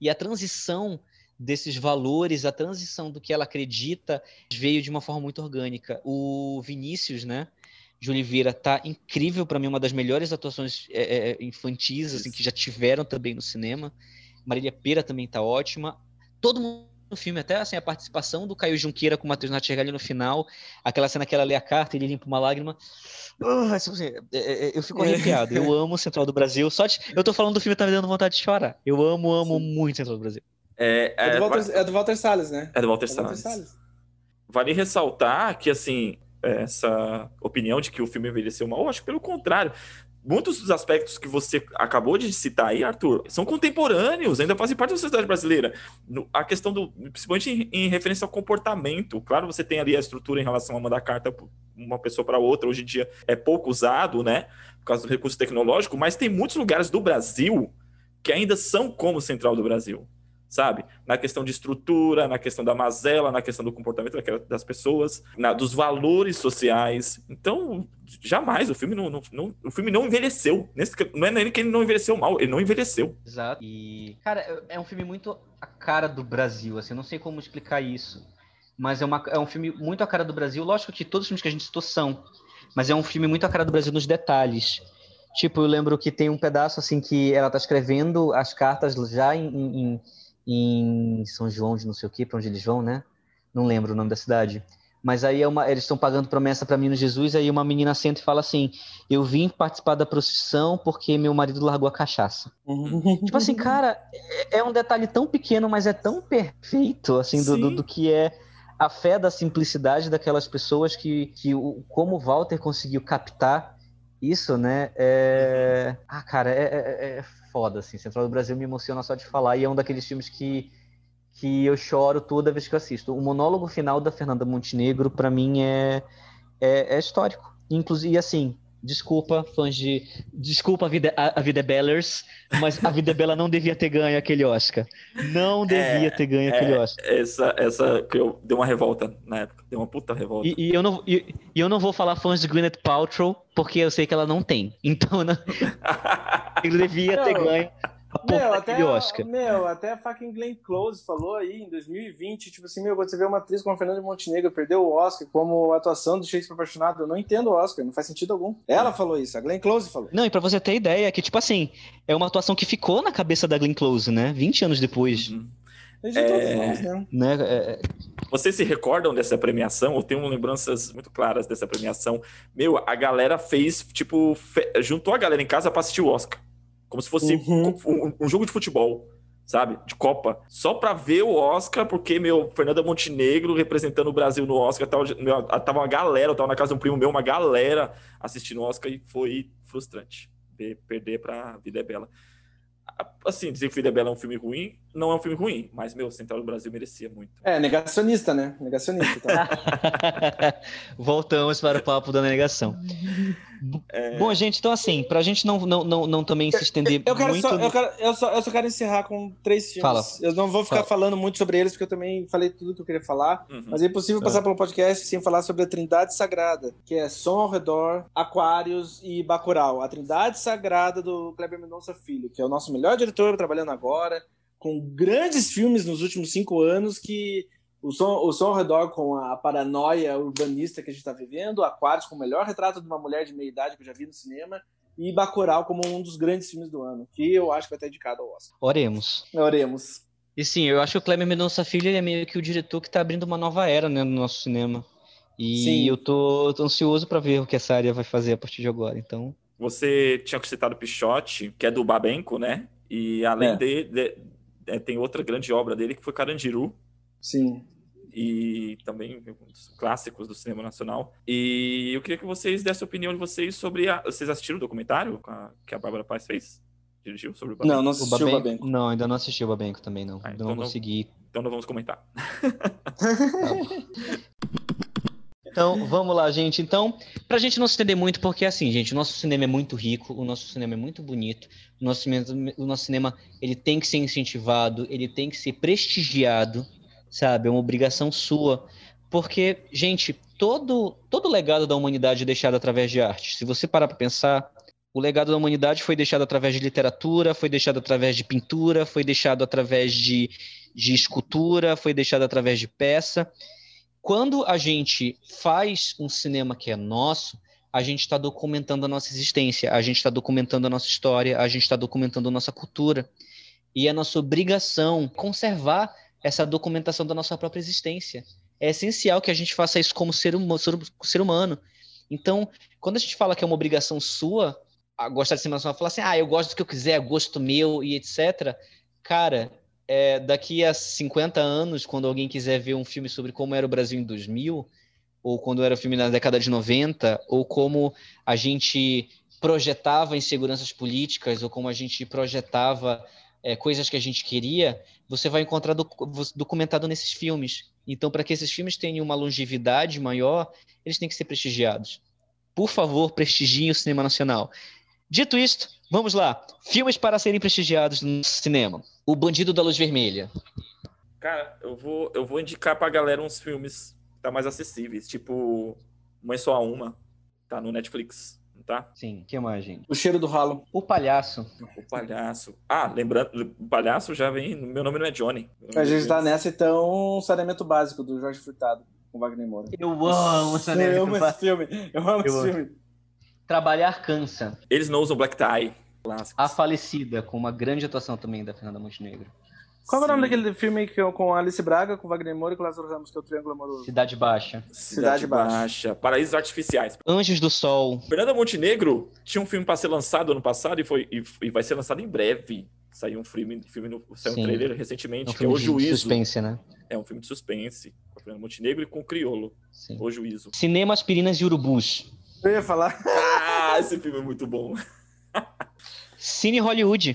Speaker 2: e a transição desses valores, a transição do que ela acredita veio de uma forma muito orgânica. O Vinícius, né, de Oliveira, tá incrível para mim, uma das melhores atuações é, é, infantis assim, que já tiveram também no cinema. Marília Pera também tá ótima. Todo mundo no filme, até assim, a participação do Caio Junqueira com o Matheus Natchergali no final, aquela cena que ela lê a carta e ele limpa uma lágrima. Uh, assim, eu fico arrepiado. Eu amo Central do Brasil. Só de, eu tô falando do filme, tá me dando vontade de chorar. Eu amo, amo Sim. muito Central do Brasil.
Speaker 3: É, é, é, do Walter, é, do Walter, Salles, né?
Speaker 1: É do Walter, é Salles. Walter Salles. Vale ressaltar que, assim, essa opinião de que o filme envelheceu mal, eu acho pelo contrário. Muitos dos aspectos que você acabou de citar aí, Arthur, são contemporâneos, ainda fazem parte da sociedade brasileira. A questão do. Principalmente em, em, referência ao comportamento. Claro, você tem ali a estrutura em relação a mandar carta uma pessoa para outra, hoje em dia é pouco usado, né? Por causa do recurso tecnológico, mas tem muitos lugares do Brasil que ainda são como Central do Brasil sabe? Na questão de estrutura, na questão da mazela, na questão do comportamento das pessoas, na, dos valores sociais. Então, jamais o filme não, não, não, o filme não envelheceu. Nesse, não é nem que ele não envelheceu mal, ele não envelheceu.
Speaker 2: Exato. E, cara, é um filme muito a cara do Brasil, assim, eu não sei como explicar isso. Mas é, uma, é um filme muito a cara do Brasil. Lógico que todos os filmes que a gente citou são, mas é um filme muito a cara do Brasil nos detalhes. Tipo, eu lembro que tem um pedaço assim que ela tá escrevendo as cartas já em, em em São João de não sei o que, para onde eles vão, né? Não lembro o nome da cidade. Mas aí é uma, eles estão pagando promessa para menino Jesus, aí uma menina senta e fala assim: Eu vim participar da procissão porque meu marido largou a cachaça. tipo assim, cara, é, é um detalhe tão pequeno, mas é tão perfeito, assim, do, do, do, que é a fé da simplicidade daquelas pessoas que, que o, como Walter conseguiu captar isso, né? É... Ah, cara, é, é, é foda, assim. Central do Brasil me emociona só de falar e é um daqueles filmes que, que eu choro toda vez que eu assisto. O monólogo final da Fernanda Montenegro, para mim, é, é, é, histórico. Inclusive, assim, desculpa, fãs de. Desculpa a vida, a, a vida é Bellers, mas a vida é Bela não devia ter ganho aquele Oscar. Não devia é, ter ganho é, aquele Oscar.
Speaker 1: Essa, essa que eu deu uma revolta na época. Deu uma puta revolta.
Speaker 2: E, e eu, não, e, e, eu não vou falar fãs de Gwyneth Paltrow, porque eu sei que ela não tem. Então, não, ele devia ter ganho
Speaker 3: meu, até, Oscar. Meu, até a fucking Glenn Close falou aí em 2020, tipo assim, meu, quando você vê uma atriz como a Fernanda Montenegro perder o Oscar como atuação do Shakespeare apaixonado, eu não entendo o Oscar, não faz sentido algum. Ela falou isso, a Glenn Close falou.
Speaker 2: Não, e pra você ter ideia, que tipo assim, é uma atuação que ficou na cabeça da Glenn Close, né? 20 anos depois. Uhum.
Speaker 1: É... né? né? É, é... Vocês se recordam dessa premiação? Ou tenho lembranças muito claras dessa premiação? Meu, a galera fez, tipo, fe... juntou a galera em casa pra assistir o Oscar. Como se fosse uhum. um, um, jogo de futebol, sabe? De Copa. Só pra ver o Oscar, porque, meu, Fernanda Montenegro representando o Brasil no Oscar, tava, meu, tava uma galera, eu tava na casa de um primo meu, uma galera assistindo o Oscar e foi frustrante. Perder pra Vida é Bela assim, dizer que Vida é Bela é um filme ruim, não é um filme ruim, mas, meu, Central do Brasil merecia muito.
Speaker 3: É, negacionista, né? Negacionista. Tá?
Speaker 2: Voltamos para o papo da negação. É... Bom, gente, então assim, pra gente não, não, não, não também se estender
Speaker 3: eu, eu quero
Speaker 2: muito...
Speaker 3: Só, eu, quero, eu, só, eu só quero encerrar com três filmes. Fala. Eu não vou ficar Fala. falando muito sobre eles, porque eu também falei tudo que eu queria falar, uhum. mas é impossível tá. passar pelo podcast sem falar sobre a Trindade Sagrada, que é Som ao Redor, Aquários e Bacurau. A Trindade Sagrada do Kleber Mendonça Filho, que é o nosso melhor diretor trabalhando agora, com grandes filmes nos últimos cinco anos que o som, o som ao redor com a paranoia urbanista que a gente está vivendo, Aquários com o melhor retrato de uma mulher de meia idade que eu já vi no cinema, e Bacurau como um dos grandes filmes do ano, que eu acho que vai estar indicado ao Oscar.
Speaker 2: Oremos.
Speaker 3: Oremos.
Speaker 2: E sim, eu acho que o Cleber Mendonça Filho é meio que o diretor que está abrindo uma nova era né, no nosso cinema. E sim. eu tô, tô ansioso para ver o que essa área vai fazer a partir de agora, então...
Speaker 1: Você tinha citado Pichote, que é do Babenco, né? E além é. de, de, de, tem outra grande obra dele que foi Carandiru.
Speaker 3: Sim
Speaker 1: e também um dos clássicos do cinema nacional. E eu queria que vocês dessem a opinião de vocês sobre a... Vocês assistiram o documentário que a Bárbara Paz fez? Dirigiu sobre o
Speaker 3: Babenco? Não, não assisti o Babenco. o Babenco.
Speaker 2: Não, ainda não assisti o Babenco também, não. Ah, então não, não consegui.
Speaker 1: Então não vamos comentar. Tá
Speaker 2: Então, vamos lá, gente. Então, pra gente não se entender muito, porque assim, gente, o nosso cinema é muito rico, o nosso cinema é muito bonito, o nosso cinema, o nosso cinema ele tem que ser incentivado, ele tem que ser prestigiado, sabe? É uma obrigação sua. Porque, gente, todo, todo legado da humanidade é deixado através de arte. Se você parar para pensar, o legado da humanidade foi deixado através de literatura, foi deixado através de pintura, foi deixado através de, de escultura, foi deixado através de peça. Quando a gente faz um cinema que é nosso, a gente está documentando a nossa existência, a gente está documentando a nossa história, a gente está documentando a nossa cultura. E é nossa obrigação conservar essa documentação da nossa própria existência. É essencial que a gente faça isso como ser, hum ser humano. Então, quando a gente fala que é uma obrigação sua, gostar de cinema nacional, falar assim, ah, eu gosto do que eu quiser, gosto meu e etc. Cara, é, daqui a 50 anos, quando alguém quiser ver um filme sobre como era o Brasil em 2000, ou quando era o filme na década de 90, ou como a gente projetava inseguranças políticas, ou como a gente projetava é, coisas que a gente queria, você vai encontrar documentado nesses filmes. Então, para que esses filmes tenham uma longevidade maior, eles têm que ser prestigiados. Por favor, prestigiem o cinema nacional. Dito isto, vamos lá. Filmes para serem prestigiados no cinema. O Bandido da Luz Vermelha.
Speaker 1: Cara, eu vou, eu vou indicar pra galera uns filmes que tá mais acessíveis, tipo Mãe Só a Uma, tá no Netflix, tá?
Speaker 2: Sim, que mais, gente?
Speaker 3: O Cheiro do Ralo.
Speaker 2: O Palhaço.
Speaker 1: O Palhaço. Ah, lembrando, o Palhaço já vem, meu nome não é Johnny.
Speaker 3: A gente tá nessa, então, um saneamento básico do Jorge Furtado, com Wagner Moura.
Speaker 2: Eu amo o saneamento
Speaker 3: Eu amo esse filme, eu amo esse filme.
Speaker 2: Trabalhar cansa.
Speaker 1: Eles não usam black tie.
Speaker 2: Clássicos. A Falecida, com uma grande atuação também da Fernanda Montenegro.
Speaker 3: Qual é o nome daquele filme que, com Alice Braga, com Wagner Moura e com Lázaro Ramos, que é o Triângulo Amoroso?
Speaker 2: Cidade Baixa.
Speaker 1: Cidade, Cidade Baixa. Baixa. Paraísos Artificiais.
Speaker 2: Anjos do Sol.
Speaker 1: Fernanda Montenegro tinha um filme para ser lançado ano passado e, foi, e, e, vai ser lançado em breve. Saiu um filme, filme no, saiu um trailer recentemente, é um que é O Juízo.
Speaker 2: suspense, né?
Speaker 1: É um filme de suspense, com Fernanda Montenegro e com o Criolo. Sim. O Juízo.
Speaker 2: Cinema Aspirinas e Urubus.
Speaker 3: Eu ia falar.
Speaker 1: Ah, esse filme é muito bom.
Speaker 2: Cine Hollywood,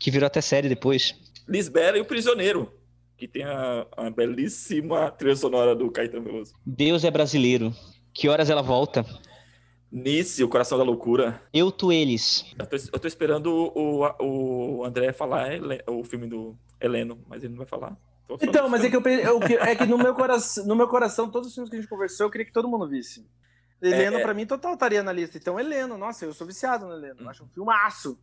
Speaker 2: que virou até série depois.
Speaker 1: Lisbela e o Prisioneiro, que tem a, a belíssima trilha sonora do Caetano Veloso.
Speaker 2: Deus é brasileiro. Que horas ela volta?
Speaker 1: Nice, o coração da loucura.
Speaker 2: Eu, tu, eles.
Speaker 1: Eu tô, eu tô esperando o, o, o André falar o filme do Heleno, mas ele não vai falar.
Speaker 3: Então, mas é que, eu, é que no, meu coração, no meu coração, todos os filmes que a gente conversou, eu queria que todo mundo visse. Heleno, é, é, pra mim, total estaria na lista. Então, Heleno, nossa, eu sou viciado no Heleno. Hum. Acho um filmaço.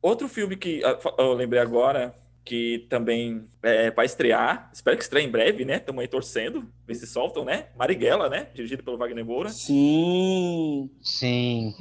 Speaker 1: Outro filme que ah, eu lembrei agora, que também é para estrear, espero que estreie em breve, né? Estamos aí torcendo, ver se soltam, né? Marighella, né? Dirigido pelo Wagner Moura.
Speaker 3: Sim.
Speaker 2: Sim.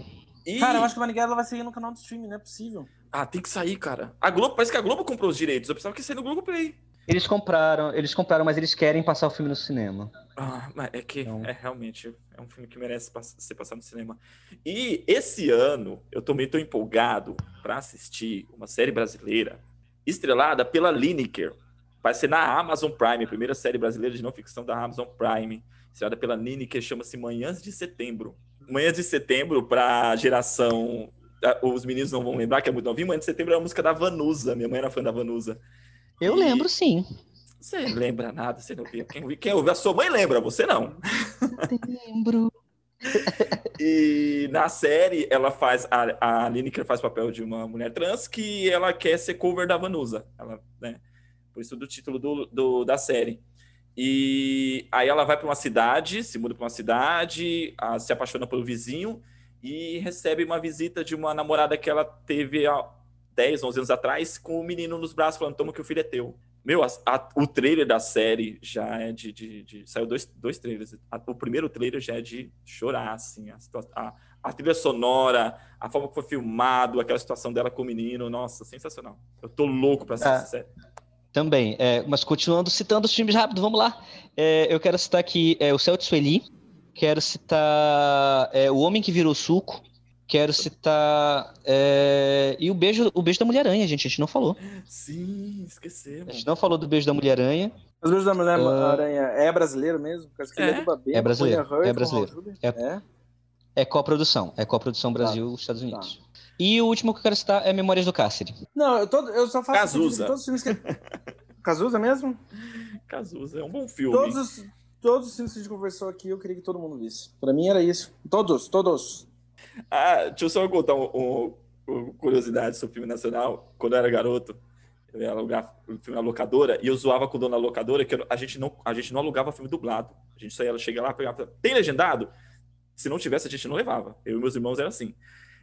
Speaker 3: E... Cara, eu acho que o Marighella vai sair no canal do streaming, não é possível.
Speaker 1: Ah, tem que sair, cara. A Globo, parece que a Globo comprou os direitos. Eu pensava que ia sair no Globo Play.
Speaker 2: Eles compraram, eles compraram, mas eles querem passar o filme no cinema.
Speaker 1: Ah, mas é que então... é realmente é um filme que merece ser passado no cinema. E esse ano eu também estou empolgado para assistir uma série brasileira estrelada pela Lineker. Vai ser na Amazon Prime, a primeira série brasileira de não ficção da Amazon Prime, estrelada pela Lineker, chama-se Manhãs de Setembro. Manhãs de Setembro para geração os meninos não vão lembrar que é muito novinho, Manhãs de Setembro é a música da Vanusa. Minha mãe era fã da Vanusa.
Speaker 2: Eu e... lembro, sim.
Speaker 1: Você lembra nada, você não viu. Quem, quem ouve a sua mãe lembra, você não.
Speaker 2: Lembro.
Speaker 1: E na série, ela faz. A, a Lineker faz papel de uma mulher trans que ela quer ser cover da Vanusa. Ela, né? Por isso do título do, do da série. E aí ela vai para uma cidade, se muda para uma cidade, a, se apaixona pelo vizinho e recebe uma visita de uma namorada que ela teve há 10, 11 anos atrás, com o menino nos braços falando: Toma que o filho é teu. Meu, a, a, o trailer da série já é de. de, de saiu dois, dois trailers. A, o primeiro trailer já é de chorar, assim. A, a, trilha sonora, a forma que foi filmado, aquela situação dela com o menino. Nossa, sensacional. Eu tô louco pra assistir é, essa série.
Speaker 2: Também. É, mas continuando citando os filmes rápido, vamos lá. É, eu quero citar aqui é, o Celto Sueli. Quero citar é, O Homem que Virou Suco. Quero citar. É... E o beijo, o beijo da Mulher-Aranha, gente. A gente não falou.
Speaker 1: Sim, esquecemos.
Speaker 2: A gente não falou do beijo da Mulher-Aranha.
Speaker 3: Os beijos da Mulher-Aranha uh... é brasileiro mesmo?
Speaker 2: É. É, é brasileiro. É brasileiro. É, é? é coprodução. É coprodução tá. Brasil-Estados tá. Unidos. Tá. E o último que eu quero citar é Memórias do Cárcere.
Speaker 3: Não, eu, tô, eu só faço
Speaker 1: Cazuza.
Speaker 3: todos os filmes que. Cazuza mesmo?
Speaker 1: Cazuza, é um bom filme.
Speaker 3: Todos os, todos os filmes que a gente conversou aqui, eu queria que todo mundo visse. Pra mim era isso. Todos, todos.
Speaker 1: Ah, deixa eu só contar uma um, um, curiosidade sobre filme nacional. Quando eu era garoto, eu ia alugar o filme na locadora e eu zoava com o dono da locadora que a gente não, a gente não alugava filme dublado. A gente só ia chegar lá, pegava, tem legendado? Se não tivesse, a gente não levava. Eu e meus irmãos era assim.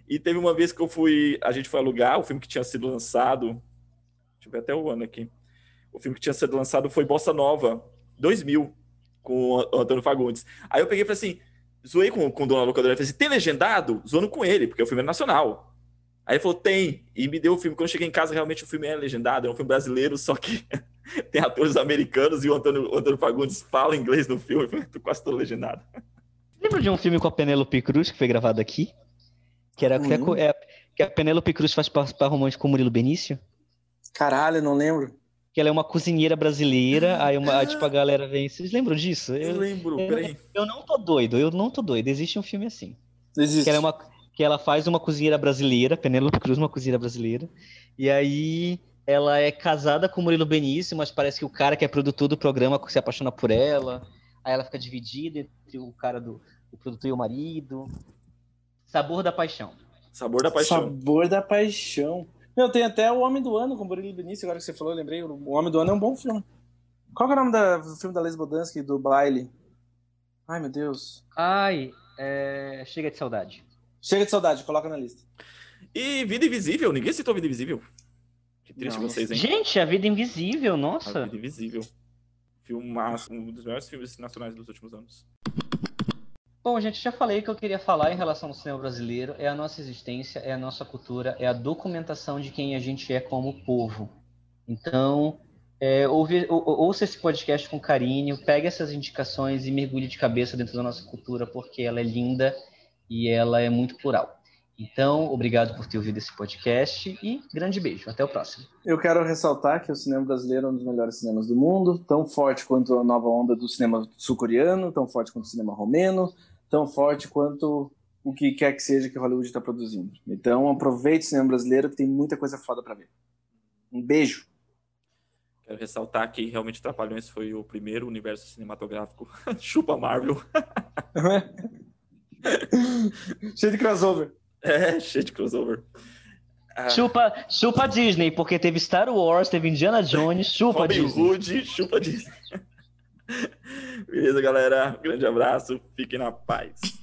Speaker 1: E teve uma vez que eu fui, a gente foi alugar o filme que tinha sido lançado, deixa eu ver até o ano aqui. O filme que tinha sido lançado foi Bossa Nova, 2000, com o Antônio Fagundes. Aí eu peguei e falei assim, zoei com, com o dono da locadora, falei assim, tem legendado? Zoando com ele, porque o filme é nacional. Aí ele falou, tem, e me deu o filme. Quando eu cheguei em casa, realmente o filme é legendado, é um filme brasileiro, só que tem atores americanos e o Antônio, o Antônio Fagundes fala inglês no filme, tô quase todo legendado.
Speaker 2: Lembra de um filme com a Penélope Cruz que foi gravado aqui? Que era uhum. que, é, que a Penélope Cruz faz par romântico com o Murilo Benício?
Speaker 3: Caralho, não lembro.
Speaker 2: Que ela é uma cozinheira brasileira, aí uma, tipo, a galera vem. Vocês lembram disso?
Speaker 1: Eu, eu lembro, eu, peraí.
Speaker 2: Eu não tô doido, eu não tô doido. Existe um filme assim.
Speaker 3: Existe.
Speaker 2: Que ela, é uma, que ela faz uma cozinheira brasileira, Penélope Cruz, uma cozinheira brasileira. E aí ela é casada com o Murilo Benício, mas parece que o cara que é produtor do programa se apaixona por ela. Aí ela fica dividida entre o cara do o produtor e o marido. Sabor da Paixão.
Speaker 1: Sabor da Paixão.
Speaker 3: Sabor da Paixão. Meu, tem até o Homem do Ano com o Murilo Benício, agora que você falou, eu lembrei. O Homem do Ano é um bom filme. Qual é o nome da, do filme da Les Bodansky, do baile? Ai, meu Deus.
Speaker 2: Ai, é... Chega de Saudade.
Speaker 3: Chega de Saudade, coloca na lista.
Speaker 1: E Vida Invisível, ninguém citou Vida Invisível. Que triste Não. vocês, hein?
Speaker 2: Gente, A Vida Invisível, nossa.
Speaker 1: A Vida Invisível. Filmaço, um dos melhores filmes nacionais dos últimos anos.
Speaker 2: Bom, gente, já falei que eu queria falar em relação ao cinema brasileiro. É a nossa existência, é a nossa cultura, é a documentação de quem a gente é como povo. Então, é, ouve, ou, ouça esse podcast com carinho, pegue essas indicações e mergulhe de cabeça dentro da nossa cultura, porque ela é linda e ela é muito plural. Então, obrigado por ter ouvido esse podcast e grande beijo. Até o próximo.
Speaker 3: Eu quero ressaltar que o cinema brasileiro é um dos melhores cinemas do mundo, tão forte quanto a nova onda do cinema sul-coreano, tão forte quanto o cinema romeno, tão forte quanto o que quer que seja que Hollywood está produzindo. Então aproveite o cinema brasileiro que tem muita coisa foda para ver. Um beijo.
Speaker 1: Quero ressaltar que realmente Trapalhões foi o primeiro universo cinematográfico. Chupa Marvel.
Speaker 3: cheio de crossover.
Speaker 1: É, cheio de crossover.
Speaker 2: Ah. Chupa, chupa Disney, porque teve Star Wars, teve Indiana Jones, chupa Robin Disney.
Speaker 1: Hood, chupa Disney. Beleza, galera? grande abraço. Fiquem na paz.